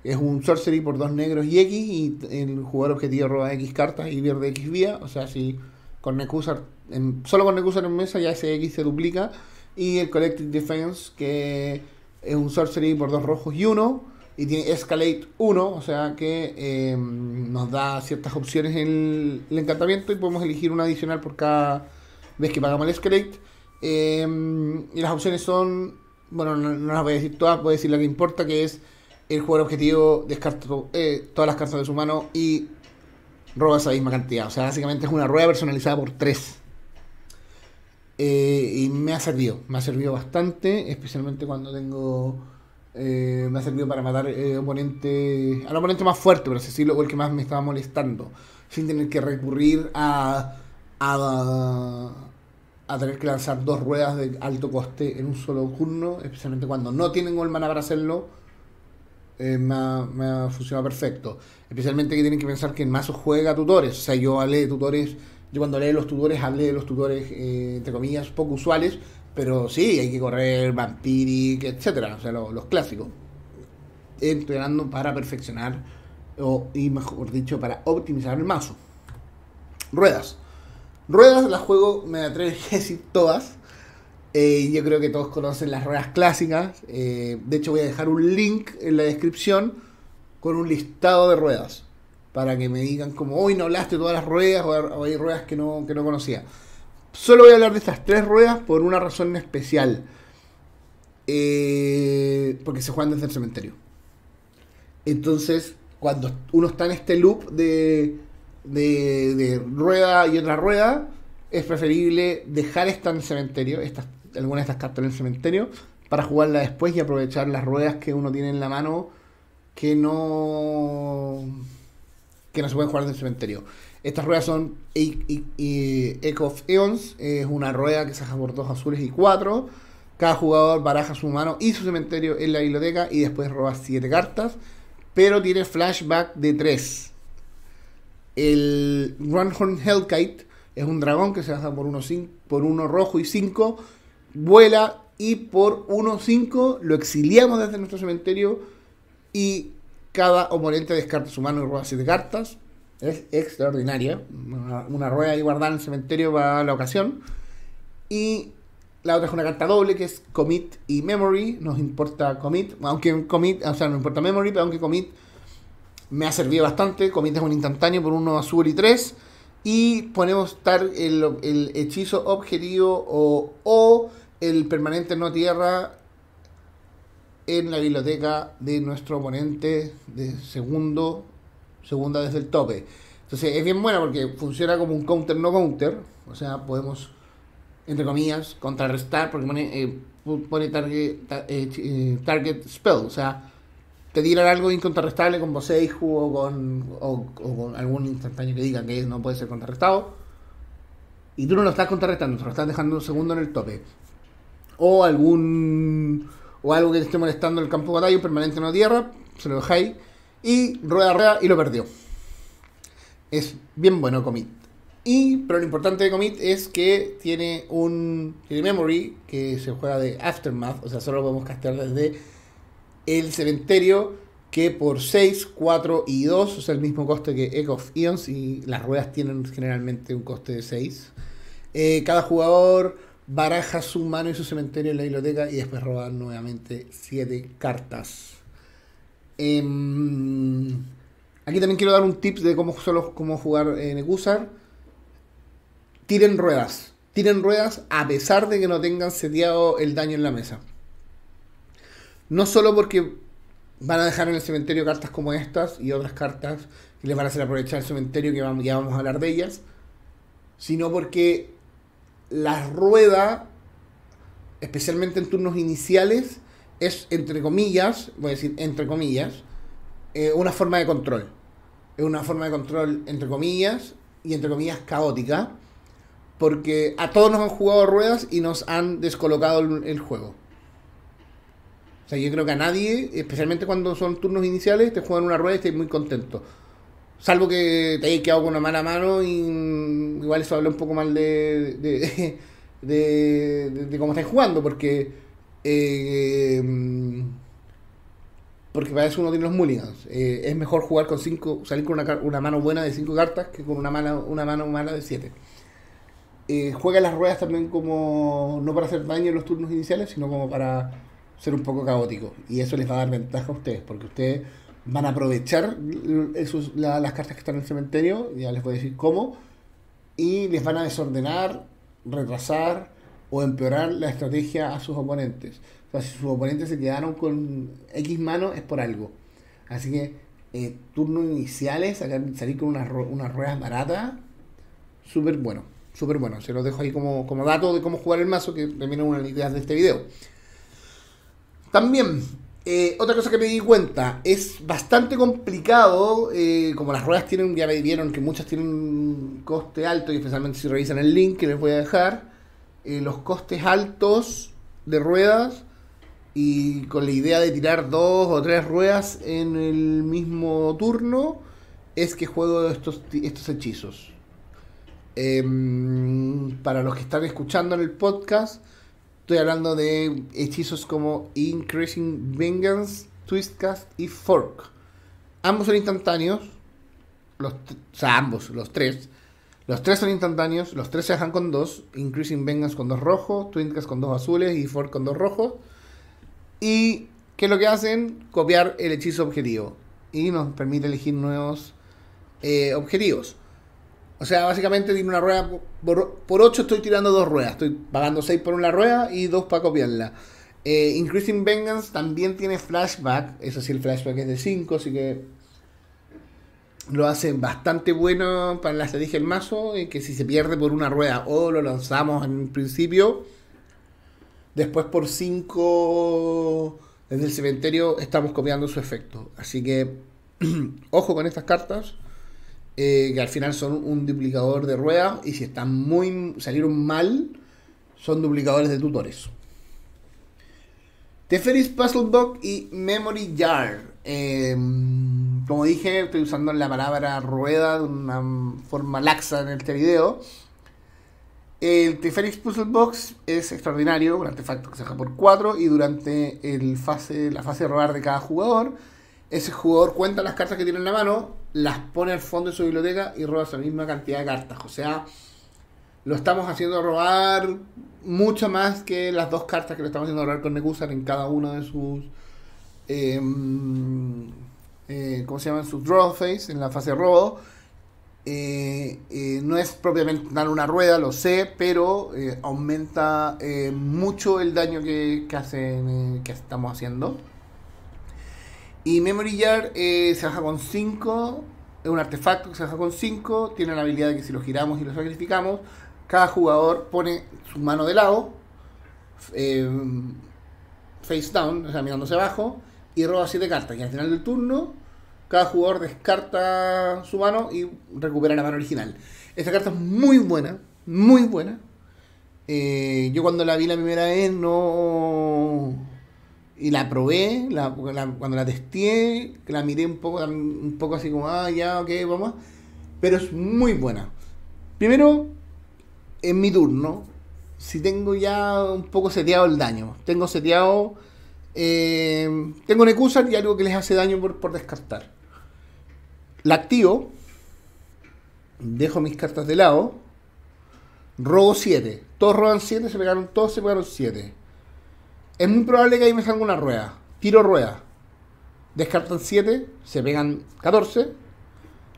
Speaker 1: Es un sorcery por dos negros y X y el jugador objetivo roba X cartas y pierde X vía. O sea, si con Necusar, solo con Necusar en mesa ya ese X se duplica. Y el Collective Defense que es un sorcery por dos rojos y uno y tiene Escalate 1, o sea que em, nos da ciertas opciones en el, encantamiento y podemos elegir una adicional por cada vez que pagamos el Escalate. Em, y las opciones son, bueno, no, las voy a decir todas, voy a decir la que importa, que es el jugador objetivo descarta eh, todas las cartas de su mano y roba esa misma cantidad. O sea, básicamente es una rueda personalizada por 3. Eh, y me ha servido, me ha servido bastante, especialmente cuando tengo Eh, me ha servido para matar eh, oponente, al oponente más fuerte, por así decirlo, el que más me estaba molestando. Sin tener que recurrir a, a, tener que lanzar dos ruedas de alto coste en un solo turno, especialmente cuando no tienen gol mana para hacerlo. Eh, me, ha, me, ha, funcionado perfecto. Especialmente que tienen que pensar que en mazo juega tutores. O sea, yo hablé de tutores, yo cuando leí los tutores hablé de los tutores, eh, entre comillas, poco usuales, pero sí, hay que correr Vampiric, etcétera, o sea, lo, los clásicos. Entrenando para perfeccionar, o, y mejor dicho, para optimizar el mazo. Ruedas. Ruedas las juego, me atrevo a decir todas. Eh, yo creo que todos conocen las ruedas clásicas. Eh, de hecho, voy a dejar un link en la descripción con un listado de ruedas. Para que me digan como, hoy no hablaste todas las ruedas o hay ruedas que no, que no conocía. Solo voy a hablar de estas tres ruedas por una razón especial. Eh, porque se juegan desde el cementerio. Entonces, cuando uno está en este loop de, de, de rueda y otra rueda, es preferible dejar esta en el cementerio, estas, algunas de estas cartas en el cementerio, para jugarla después y aprovechar las ruedas que uno tiene en la mano que no que no se pueden jugar en el cementerio. Estas ruedas son Echo of Eons, es una rueda que se hace por dos azules y cuatro. Cada jugador baraja su mano y su cementerio en la biblioteca y después roba siete cartas, pero tiene flashback de 3. El Runhorn Hellkite es un dragón que se baja por uno, por uno rojo y 5, vuela y por 1-5 lo exiliamos desde nuestro cementerio y cada oponente descarta su mano y roba 7 cartas. Es extraordinaria. Una, rueda ahí guardada en el cementerio para la ocasión. Y la otra es una carta doble que es Commit y Memory. Nos importa Commit, aunque Commit, o sea, no importa Memory, pero aunque Commit me ha servido bastante. Commit es un instantáneo por uno azul y 3. Y ponemos estar el, el, hechizo objetivo o, o el permanente no tierra en la biblioteca de nuestro oponente de segundo segunda desde el tope. Entonces es bien buena porque funciona como un counter no counter, o sea, podemos, entre comillas, contrarrestar porque pone, eh, pone target, ta, eh, eh target spell, o sea, te tiran algo incontrarrestable con Boseiju o con, o, con algún instantáneo que diga que no puede ser contrarrestado. Y tú no lo estás contrarrestando, te lo estás dejando un segundo en el tope. O algún. O algo que te esté molestando en el campo de batalla, permanente no tierra, se lo dejáis y rueda rueda y lo perdió. Es bien bueno Commit. Y, pero lo importante de Commit es que tiene un memory que se juega de Aftermath, o sea, solo lo podemos castear desde el cementerio que por 6, 4 y 2, o sea, el mismo coste que Echo of Eons y las ruedas tienen generalmente un coste de 6. Eh, cada jugador baraja su mano y su cementerio en la biblioteca y después roba nuevamente 7 cartas. Eh, aquí también quiero dar un tip de cómo, solo, cómo jugar en Ecusar. Tiren ruedas. Tiren ruedas a pesar de que no tengan seteado el daño en la mesa. No solo porque van a dejar en el cementerio cartas como estas y otras cartas que les van a hacer aprovechar el cementerio, que vamos, ya vamos a hablar de ellas, sino porque la rueda, especialmente en turnos iniciales, es, entre comillas, voy a decir entre comillas, eh, una forma de control. Es una forma de control, entre comillas, y entre comillas caótica, porque a todos nos han jugado ruedas y nos han descolocado el, juego. O sea, yo creo que a nadie, especialmente cuando son turnos iniciales, te juegan una rueda y estás muy contento. Salvo que te hayas quedado con una mala mano y igual eso habla un poco mal de, de, de, de cómo estás jugando, porque eh, porque para eso uno tiene los mulligans. Eh, es mejor jugar con cinco, salir con una, una mano buena de 5 cartas que con una, mala, una mano mala de 7. Eh, juega las ruedas también como no para hacer daño en los turnos iniciales, sino como para ser un poco caótico. Y eso les va a dar ventaja a ustedes, porque ustedes van a aprovechar las cartas que están en el cementerio, ya les voy a decir cómo, y les van a desordenar, retrasar o empeorar la estrategia a sus oponentes. O sea, si sus oponentes se quedaron con X mano es por algo. Así que eh, turnos iniciales, salir con unas, unas ruedas baratas, súper bueno, súper bueno. Se los dejo ahí como, como dato de cómo jugar el mazo, que también es una de las ideas de este video. También, Eh, otra cosa que me di cuenta, es bastante complicado, eh, como las ruedas tienen, ya me vieron que muchas tienen un coste alto, y especialmente si revisan el link que les voy a dejar, eh, los costes altos de ruedas y con la idea de tirar dos o tres ruedas en el mismo turno, es que juego estos, estos hechizos. Em, para los que están escuchando en el podcast, estoy hablando de hechizos como Increasing Vengeance, Twistcast y Fork. Ambos son instantáneos. Los, o sea, ambos, los tres. Los tres son instantáneos. Los tres se dejan con dos. Increasing Vengeance con dos rojos, Twistcast con dos azules y Fork con dos rojos. Y ¿qué es lo que hacen? Copiar el hechizo objetivo. Y nos permite elegir nuevos eh, objetivos. O sea, básicamente tiene una rueda por, por 8 estoy tirando dos ruedas. Estoy pagando 6 por una rueda y 2 para copiarla. Eh, Increasing Vengeance también tiene flashback. Eso sí, el flashback es de 5, así que lo hace bastante bueno para la estrategia del mazo. Y que si se pierde por una rueda o lo lanzamos en principio, después por 5 desde el cementerio estamos copiando su efecto. Así que ojo con estas cartas. Eh, que al final son un duplicador de ruedas y si están muy salieron mal, son duplicadores de tutores. Teferis Puzzle Box y Memory Jar. Em, como dije, estoy usando la palabra rueda de una forma laxa en este video. El Teferis Puzzle Box es extraordinario, un artefacto que se deja por 4 y durante la fase de robar de cada jugador ese jugador cuenta las cartas que tiene en la mano, las pone al fondo de su biblioteca y roba esa misma cantidad de cartas. O sea, lo estamos haciendo robar mucho más que las dos cartas que lo estamos haciendo robar con Nekusar en cada uno de sus. Em, eh, ¿Cómo se llaman? Sus draw phase, en la fase de robo. Eh, eh, no es propiamente dar una rueda, lo sé, pero aumenta mucho el daño que, que, que estamos haciendo. Y Memory eh, se baja con 5, es un artefacto que se baja con 5, tiene la habilidad de que si lo giramos y lo sacrificamos, cada jugador pone su mano de lado, eh, face down, o sea, mirándose abajo, y roba 7 cartas. Y al final del turno, cada jugador descarta su mano y recupera la mano original. Esta carta es muy buena, muy buena. Eh, yo cuando la vi la primera vez no y la probé, la, cuando la testé, la miré un poco, un poco así como, ah, ya, ok, vamos. Pero es muy buena. Primero, en mi turno, si tengo ya un poco seteado el daño, tengo seteado, eh, tengo Necusar y algo que les hace daño por, por descartar. La activo, dejo mis cartas de lado, robo 7. Todos roban 7, se pegaron, todos se pegaron 7 es muy probable que ahí me salga una rueda. Tiro rueda. Descartan 7, se pegan 14.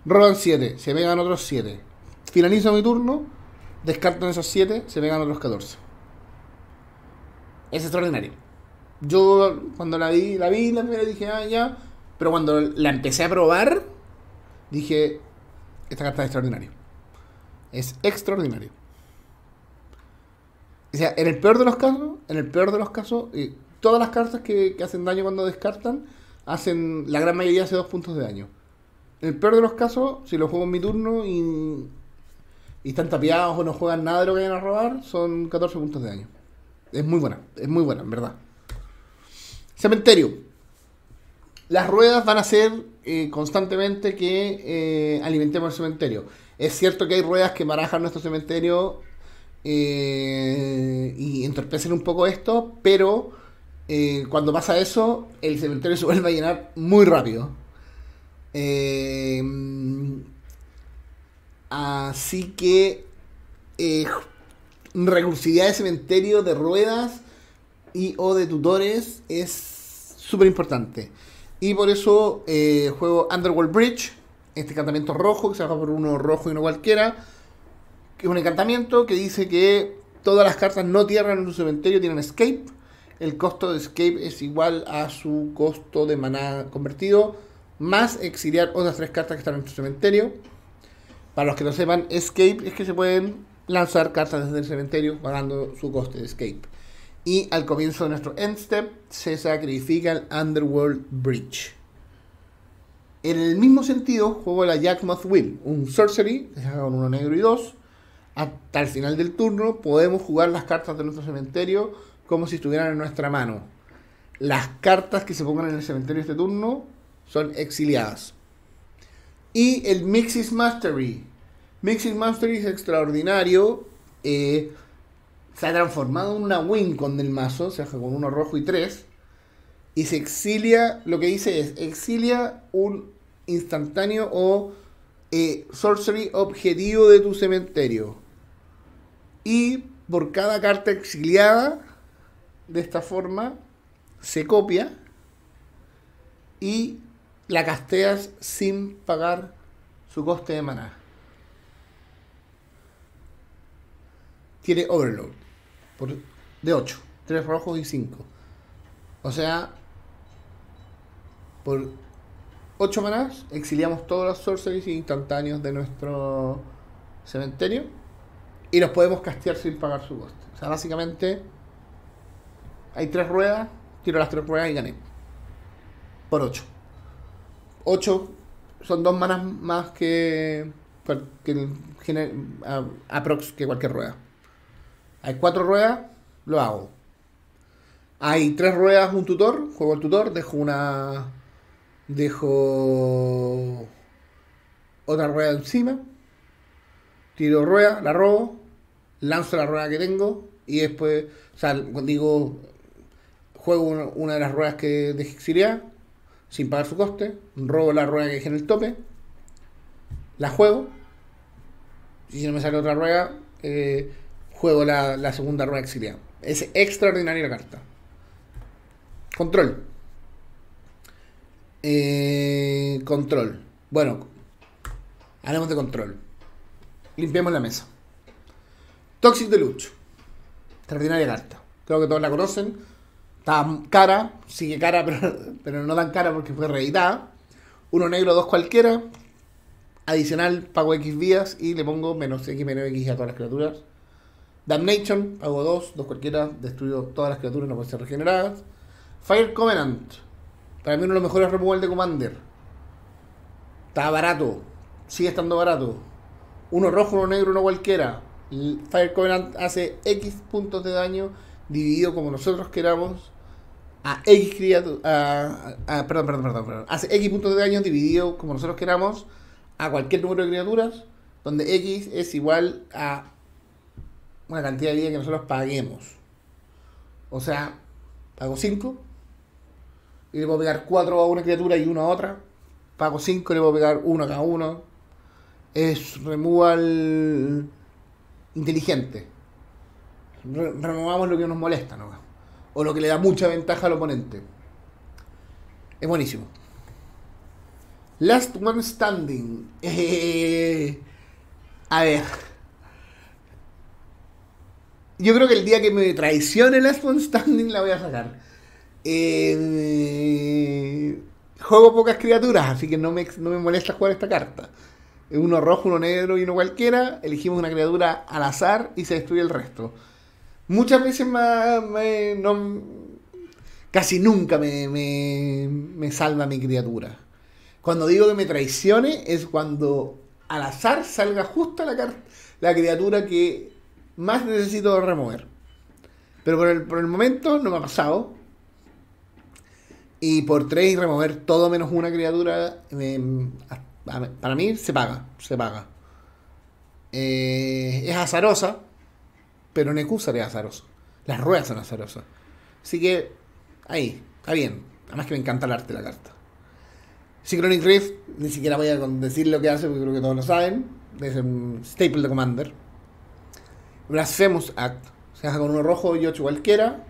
Speaker 1: Roban 7, se pegan otros 7. Finalizo mi turno, descartan esos 7, se pegan otros 14. Es extraordinario. Yo cuando la vi, la vi la primera dije, ah, ya. Pero cuando la empecé a probar, dije, esta carta es extraordinaria. Es extraordinario. O sea, en el peor de los casos, en el peor de los casos, eh, todas las cartas que, hacen daño cuando descartan, hacen, la gran mayoría hace dos puntos de daño. En el peor de los casos, si lo juego en mi turno y, y están tapiados o no juegan nada de lo que vayan a robar, son 14 puntos de daño. Es muy buena, es muy buena, en verdad. Cementerio. Las ruedas van a ser eh, constantemente que eh, alimentemos el cementerio. Es cierto que hay ruedas que barajan nuestro cementerio eh, y entorpecen un poco esto, pero cuando pasa eso, el cementerio se vuelve a llenar muy rápido. Así que recursividad de cementerio, de ruedas y o de tutores es súper importante. Y por eso juego Underworld Bridge, este encantamiento rojo, que se baja por uno rojo y uno cualquiera que es un encantamiento que dice que todas las cartas no tierran en su cementerio tienen escape. El costo de escape es igual a su costo de maná convertido, más exiliar otras tres cartas que están en su cementerio. Para los que no sepan, escape es que se pueden lanzar cartas desde el cementerio pagando su coste de escape. Y al comienzo de nuestro end step se sacrifica el Underworld Bridge. En el mismo sentido, juego la Jackmoth Will, un sorcery, con uno negro y dos. Hasta el final del turno podemos jugar las cartas de nuestro cementerio como si estuvieran en nuestra mano. Las cartas que se pongan en el cementerio este turno son exiliadas. Y el Mixis Mastery. Mixis Mastery es extraordinario. Eh, se ha transformado en una win con del mazo, se hace con uno rojo y tres. Y se exilia, lo que dice es, exilia un instantáneo o eh, sorcery objetivo de tu cementerio. Y por cada carta exiliada, de esta forma, se copia y la casteas sin pagar su coste de maná. Tiene Overload por, de 8, 3 rojos y 5. O sea, por 8 manás exiliamos todos los sorceries instantáneos de nuestro cementerio y los podemos castear sin pagar su coste. O sea, básicamente hay 3 ruedas, tiro las 3 ruedas y gané. Por 8. 8 son 2 manas más que, que, aprox que cualquier rueda. Hay 4 ruedas, lo hago. Hay 3 ruedas, un tutor, juego el tutor, dejo una dejo otra rueda encima, tiro rueda, la robo, lanzo la rueda que tengo y después, o digo, juego una, de las ruedas que dejé exiliar sin pagar su coste, robo la rueda que dejé en el tope, la juego, y si no me sale otra rueda, eh, juego la, la segunda rueda exiliada. Es extraordinaria la carta. Control. Eh, control. Bueno, hablemos de control. Limpiemos la mesa. Toxic Deluxe. Extraordinaria carta. Creo que todos la conocen. Está cara, sigue cara, pero, no tan cara porque fue reeditada. Uno negro, dos cualquiera. Adicional, pago X vías y le pongo menos X menos X a todas las criaturas. Damnation, pago dos, dos cualquiera, destruyo todas las criaturas, no pueden ser regeneradas. Fire Covenant, para mí uno de los mejores removal de Commander. Está barato. Sigue estando barato. Uno rojo, uno negro, uno cualquiera. Fire Covenant hace X puntos de daño dividido como nosotros queramos a X criaturas. perdón, perdón, perdón, perdón. Hace X puntos de daño dividido como nosotros queramos a cualquier número de criaturas. Donde X es igual a una cantidad de vida que nosotros paguemos. O sea, pago 5 y le puedo pegar 4 a una criatura y 1 a otra. Pago 5 y le puedo pegar 1 a cada uno. Es removal inteligente. removamos lo que nos molesta, ¿no? O lo que le da mucha ventaja al oponente. Es buenísimo. Last One Standing. Eh, a ver. Yo creo que el día que me traicione Last One Standing la voy a sacar. Eh, juego pocas criaturas, así que no me, no me molesta jugar esta carta. Uno rojo, uno negro y uno cualquiera. Elegimos una criatura al azar y se destruye el resto. Muchas veces más, no, casi nunca me, me, me salva mi criatura. Cuando digo que me traicione es cuando al azar salga justo la, la criatura que más necesito remover. Pero por el, por el momento no me ha pasado. Y por 3 remover todo menos una criatura, para mí se paga, se paga. Eh, es azarosa, pero Nekusar es azaroso. Las ruedas son azarosas. Así que, ahí, está bien. Además que me encanta el arte de la carta. Synchronic Rift, ni siquiera voy a decir lo que hace porque creo que todos lo saben. Es un staple de Commander. Blasphemous Act. Se hace con uno rojo y ocho cualquiera.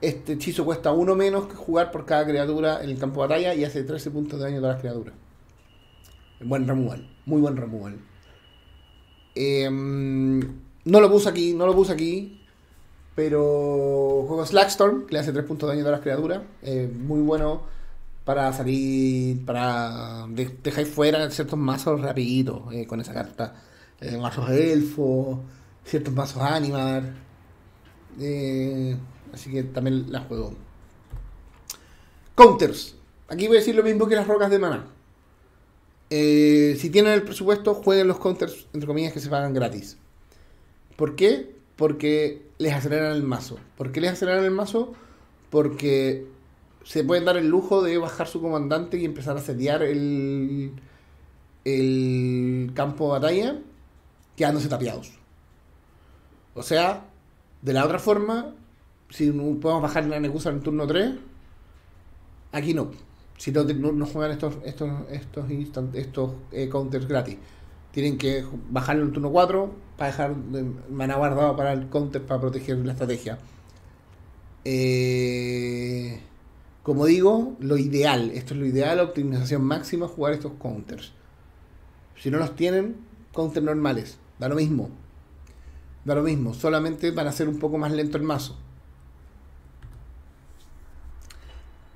Speaker 1: Este hechizo cuesta uno menos que jugar por cada criatura en el campo de batalla y hace 13 puntos de daño a todas las criaturas. Buen removal, muy buen removal. Em, no lo puse aquí, no lo puse aquí. Pero juego Slackstorm, que le hace 3 puntos de daño a todas las criaturas. muy bueno para salir, para dejar fuera ciertos mazos rapiditos eh, con esa carta. Eh, mazos elfo, ciertos mazos animar. Eh, así que también la juego. Counters. Aquí voy a decir lo mismo que las rocas de mana. Eh, si tienen el presupuesto, jueguen los counters, entre comillas, que se pagan gratis. ¿Por qué? Porque les aceleran el mazo. ¿Por qué les aceleran el mazo? Porque se pueden dar el lujo de bajar su comandante y empezar a sediar el, el campo de batalla quedándose tapiados. O sea, de la otra forma, si no podemos bajar la Nekusa en el turno 3, aquí no. Si no, no, juegan estos estos estos estos eh, counters gratis. Tienen que bajarlo en el turno 4 para dejar mana guardado para el counter para proteger la estrategia. Eh, como digo, lo ideal, esto es lo ideal, optimización máxima, jugar estos counters. Si no los tienen, counters normales, da lo mismo. Da lo mismo, solamente para hacer un poco más lento el mazo.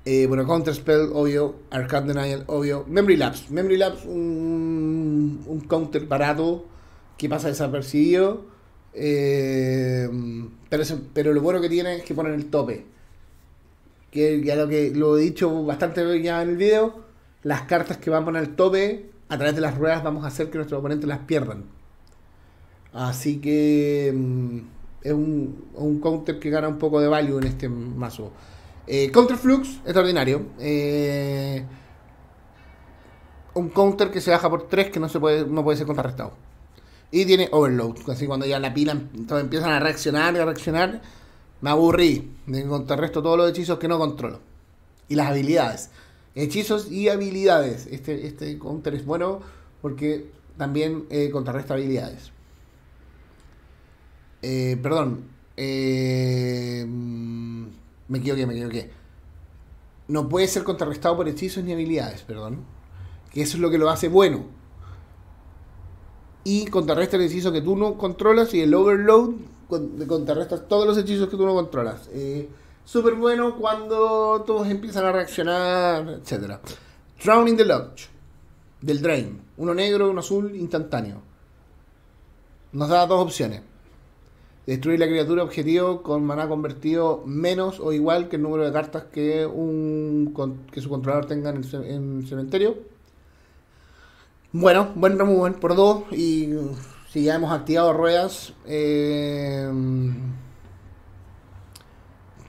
Speaker 1: Eh, bueno, Counter Spell, obvio. Arcade Denial, obvio. Memory Lapse. Memory Lapse, un, un counter barato que pasa desapercibido. Eh, pero, pero lo bueno que tiene es que ponen el tope. Que ya lo que lo he dicho bastante ya en el video. Las cartas que van a poner el tope, a través de las ruedas vamos a hacer que nuestros oponentes las pierdan. Así que mm, es un, un counter que gana un poco de value en este mazo. Eh, Counterflux, extraordinario. Eh, un counter que se baja por 3 que no se puede no puede ser contrarrestado. Y tiene overload, así cuando ya la pila empiezan a reaccionar y a reaccionar, me aburrí de contrarresto todos los hechizos que no controlo. Y las habilidades. Hechizos y habilidades. Este, este counter es bueno porque también eh, contrarresta habilidades. Eh, perdón. Eh, me equivoqué, me equivoqué. No puede ser contrarrestado por hechizos ni habilidades, perdón. Que eso es lo que lo hace bueno. Y contrarresta el hechizo que tú no controlas y el overload contrarresta todos los hechizos que tú no controlas. Eh, Súper bueno cuando todos empiezan a reaccionar, etc. Drowning the Lodge. Del Drain. Uno negro, uno azul, instantáneo. Nos da dos opciones. Destruir la criatura objetivo con maná convertido menos o igual que el número de cartas que, un, que su controlador tenga en el, cementerio. Bueno, buen removal por dos. Y si ya hemos activado ruedas, eh,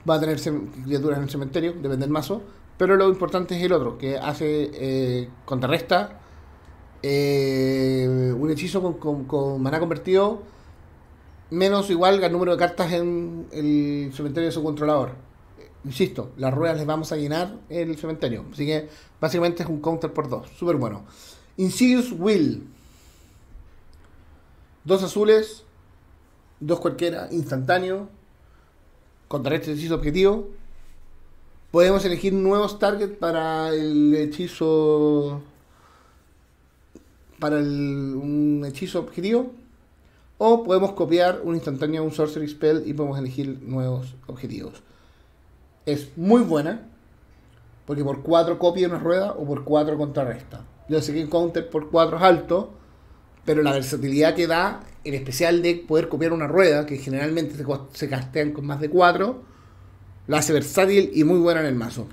Speaker 1: va a tener criaturas en el cementerio, depende del mazo. Pero lo importante es el otro, que hace eh, contrarresta eh, un hechizo con, con, con maná convertido menos igual al número de cartas en el cementerio de su controlador. Insisto, las ruedas les vamos a llenar el cementerio. Así que básicamente es un counter por dos. Súper bueno. Insidious Will. Dos azules. Dos cualquiera. Instantáneo. Contra este hechizo objetivo. Podemos elegir nuevos targets para el hechizo. Para el, un hechizo objetivo. O podemos copiar un instantáneo, un sorcery spell y podemos elegir nuevos objetivos. Es muy buena, porque por 4 copia una rueda o por 4 contrarresta. Yo sé que el counter por 4 es alto, pero la versatilidad que da, en especial de poder copiar una rueda, que generalmente se, se castean con más de 4, la hace versátil y muy buena en el mazo.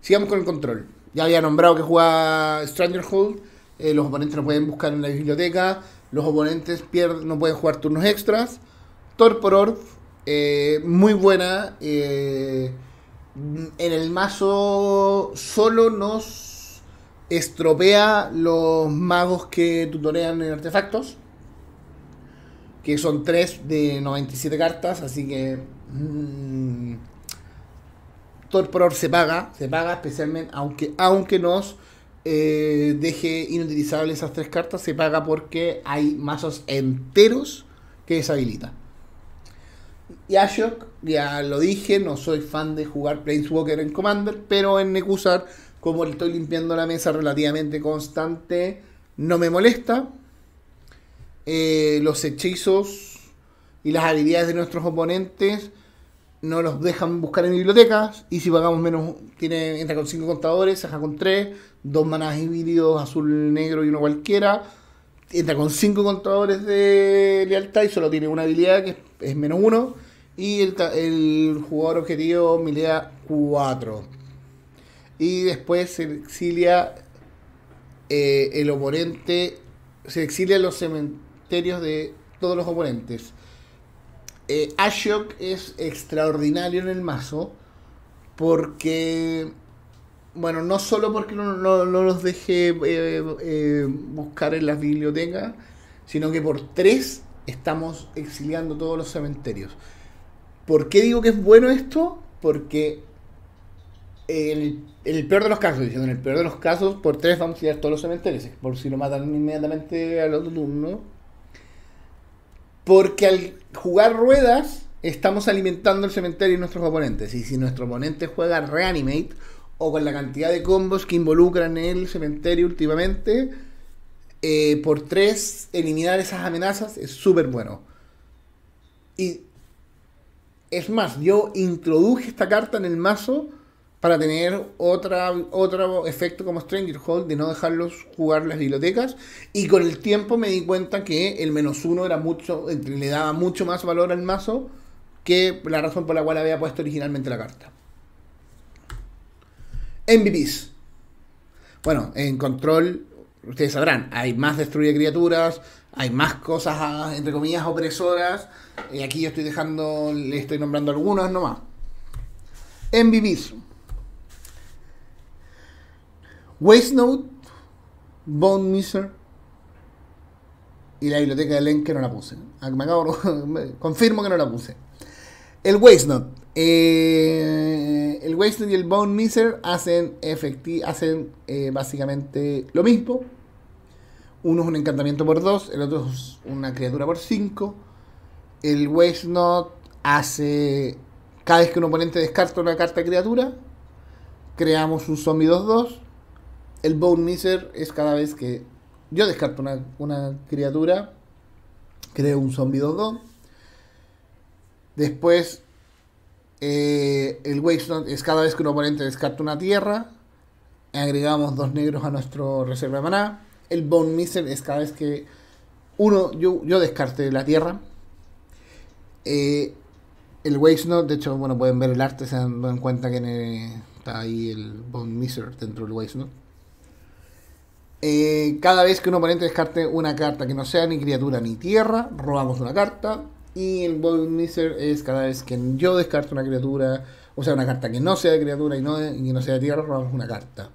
Speaker 1: Sigamos con el control. Ya había nombrado que juega Strangerhold. Eh, los oponentes lo pueden buscar en la biblioteca. Los oponentes pierden, no pueden jugar turnos extras. Torporor, eh, muy buena. Eh, en el mazo solo nos estropea los magos que tutorean en artefactos. Que son 3 de 97 cartas, así que... Mmm, Torporor se paga, se paga especialmente, aunque, aunque nos eh, deje inutilizables esas tres cartas, se paga porque hay mazos enteros que deshabilita. Y Ashok, ya lo dije, no soy fan de jugar Planeswalker en Commander, pero en Nekusar, como le estoy limpiando la mesa relativamente constante, no me molesta. Eh, los hechizos y las habilidades de nuestros oponentes no los dejan buscar en bibliotecas y si pagamos menos, tiene, entra con 5 contadores, se con 3, dos manas híbridos, azul, negro y uno cualquiera, entra con 5 contadores de lealtad y solo tiene una habilidad que es, menos 1 Y el, el jugador objetivo milea 4. Y después se exilia eh, el oponente. Se exilia los cementerios de todos los oponentes. Eh, Ashok es extraordinario en el mazo. Porque. Bueno, no solo porque no, los deje eh, eh, buscar en las bibliotecas, sino que por tres estamos exiliando todos los cementerios. ¿Por qué digo que es bueno esto? Porque en el, peor de los casos, diciendo en el peor de los casos, por tres vamos a exiliar todos los cementerios, por si lo matan inmediatamente al otro turno. Porque al jugar ruedas, estamos alimentando el cementerio de nuestros oponentes. Y si nuestro oponente juega Reanimate, o con la cantidad de combos que involucran el cementerio últimamente, eh, por tres eliminar esas amenazas es súper bueno. Y es más, yo introduje esta carta en el mazo para tener otra, otro efecto como Strangerhold de no dejarlos jugar las bibliotecas. Y con el tiempo me di cuenta que el menos uno era mucho, le daba mucho más valor al mazo que la razón por la cual había puesto originalmente la carta. MVPs. Bueno, en control, ustedes sabrán, hay más destruye criaturas, hay más cosas, entre comillas, opresoras. Y aquí yo estoy dejando, le estoy nombrando algunas nomás. MVPs. Waste Note, Bone Miser y la biblioteca de Len que no la puse. Ah, me acabo, confirmo que no la puse. El Waste Note. Eh, el Waste y el Bone Miser hacen, efecti hacen eh, básicamente lo mismo uno es un encantamiento por 2, el otro es una criatura por 5. El Waste hace. Cada vez que un oponente descarta una carta criatura, creamos un zombie 2-2. El Bone Miser es cada vez que yo descarto una, criatura, creo un zombie 2-2. Después, eh, el Waste Not es cada vez que un oponente descarta una tierra, agregamos dos negros a nuestro reserva de maná el Bone Miser es cada vez que uno, yo, yo descarte la tierra. Eh, el Waste Note, de hecho, bueno, pueden ver el arte, se dan, cuenta que está ahí el Bone Miser dentro del Waste Note. Eh, cada vez que un oponente descarte una carta que no sea ni criatura ni tierra, robamos una carta. Y el Bone Miser es cada vez que yo descarto una criatura, o sea, una carta que no sea de criatura y no, y no sea de tierra, robamos una carta.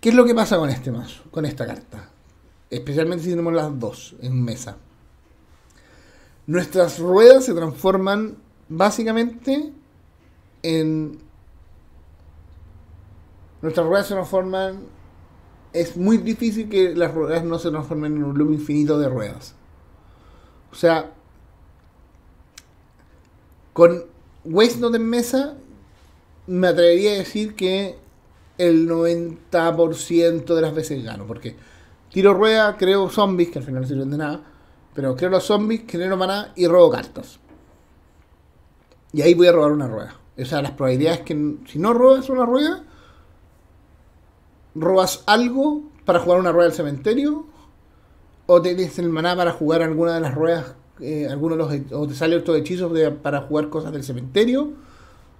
Speaker 1: ¿Qué es lo que pasa con este mazo? Con esta carta. Especialmente si tenemos las dos en mesa. Nuestras ruedas se transforman básicamente en... Nuestras ruedas se transforman... Es muy difícil que las ruedas no se transformen en un loop infinito de ruedas. O sea, con Note en mesa, me atrevería a decir que el 90% de las veces gano. Porque tiro rueda, creo zombies, que al final no sirven de nada. Pero creo los zombies, genero maná y robo cartas. Y ahí voy a robar una rueda. O sea, las probabilidades que si no robas una rueda, robas algo para jugar una rueda del cementerio. O tienes el maná para jugar alguna de las ruedas. Eh, algunos los, o te sale otro hechizo para jugar cosas del cementerio.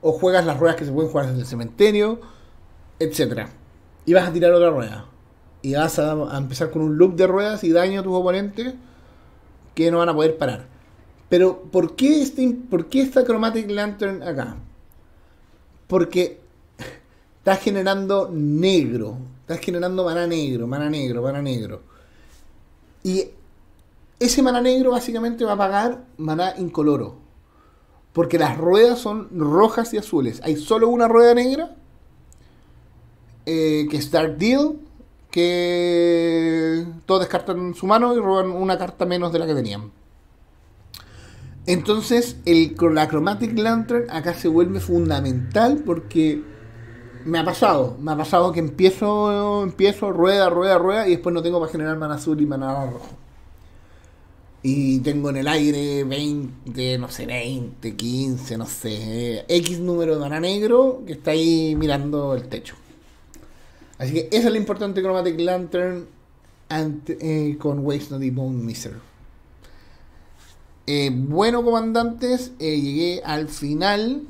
Speaker 1: O juegas las ruedas que se pueden jugar desde el cementerio etcétera. Y vas a tirar otra rueda. Y vas a, empezar con un loop de ruedas y daño a tus oponentes que no van a poder parar. Pero, ¿por qué, este, ¿por qué esta Chromatic Lantern acá? Porque estás generando negro. Estás generando mana negro, mana negro, mana negro. Y ese mana negro básicamente va a pagar mana incoloro. Porque las ruedas son rojas y azules. Hay solo una rueda negra eh, que es Dark Deal, que todos descartan su mano y roban una carta menos de la que tenían. Entonces, el, la Chromatic Lantern acá se vuelve fundamental porque me ha pasado, me ha pasado que empiezo, empiezo, rueda, rueda, rueda y después no tengo para generar mana azul y mana rojo. Y tengo en el aire 20, no sé, 20, 15, no sé, X número de mana negro que está ahí mirando el techo. Así que esa es la importante Chromatic Lantern eh, con Waste Not Bone Miser. Eh, bueno, comandantes, eh, llegué al final.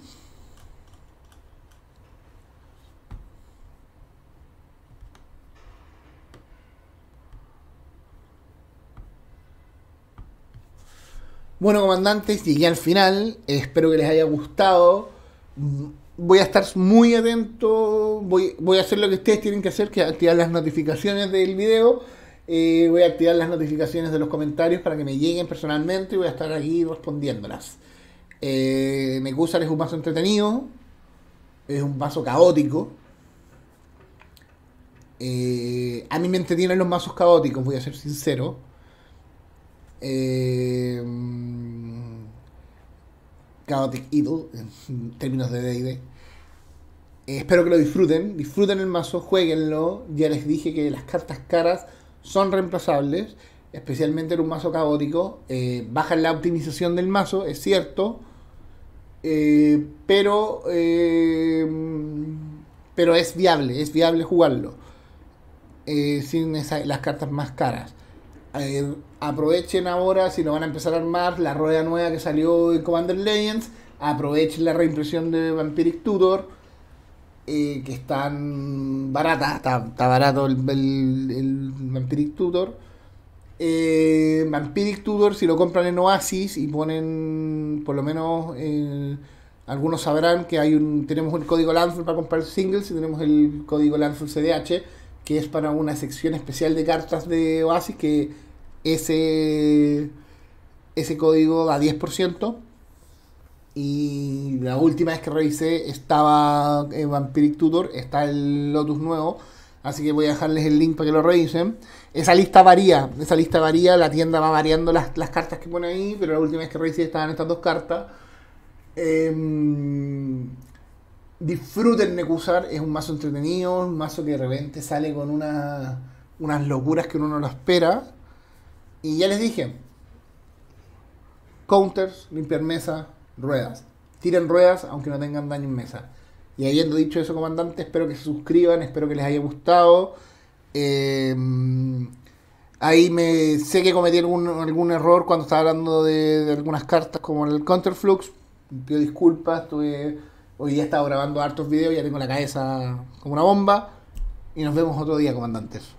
Speaker 1: Bueno, comandantes, llegué al final. espero que les haya gustado. Voy a estar muy atento. Voy, voy a hacer lo que ustedes tienen que hacer, que es activar las notificaciones del video eh, voy a activar las notificaciones de los comentarios para que me lleguen personalmente y voy a estar aquí respondiéndolas. Eh, Mekusan es un vaso entretenido, es un vaso caótico. Eh, a mí me entretienen los mazos caóticos, voy a ser sincero. Eh, Chaotic Idol, en términos de DD. espero que lo disfruten, disfruten el mazo, jueguenlo. Ya les dije que las cartas caras son reemplazables, especialmente en un mazo caótico. Eh, bajan la optimización del mazo, es cierto, eh, pero, eh, pero es viable, es viable jugarlo sin las cartas más caras. Aprovechen ahora, si lo van a empezar a armar, la rueda nueva que salió en Commander Legends. Aprovechen la reimpresión de Vampiric Tutor eh, que están baratas, está, barato el, Vampiric Tutor. Eh, Vampiric Tutor, si lo compran en Oasis y ponen, por lo menos, eh, algunos sabrán que hay un, tenemos el código Landfall para comprar singles y tenemos el código Landfall CDH, que es para una sección especial de cartas de Oasis, que ese, ese código da 10%. Y la última vez que revisé estaba en Vampiric Tutor, está el Lotus nuevo. Así que voy a dejarles el link para que lo revisen. Esa lista varía, esa lista varía, la tienda va variando las, cartas que pone ahí, pero la última vez que revisé estaban estas dos cartas. Eh, disfruten Nekusar, es un mazo entretenido, un mazo que de repente sale con una, unas locuras que uno no lo espera. Y ya les dije, counters, limpiar mesa, ruedas. Tiren ruedas aunque no tengan daño en mesa. Y habiendo dicho eso, comandante, espero que se suscriban, espero que les haya gustado. Em, ahí me sé que cometí algún, algún error cuando estaba hablando de, algunas cartas como el Counterflux. Pido disculpas, estuve, hoy día he estado grabando hartos videos, ya tengo la cabeza como una bomba. Y nos vemos otro día, comandantes.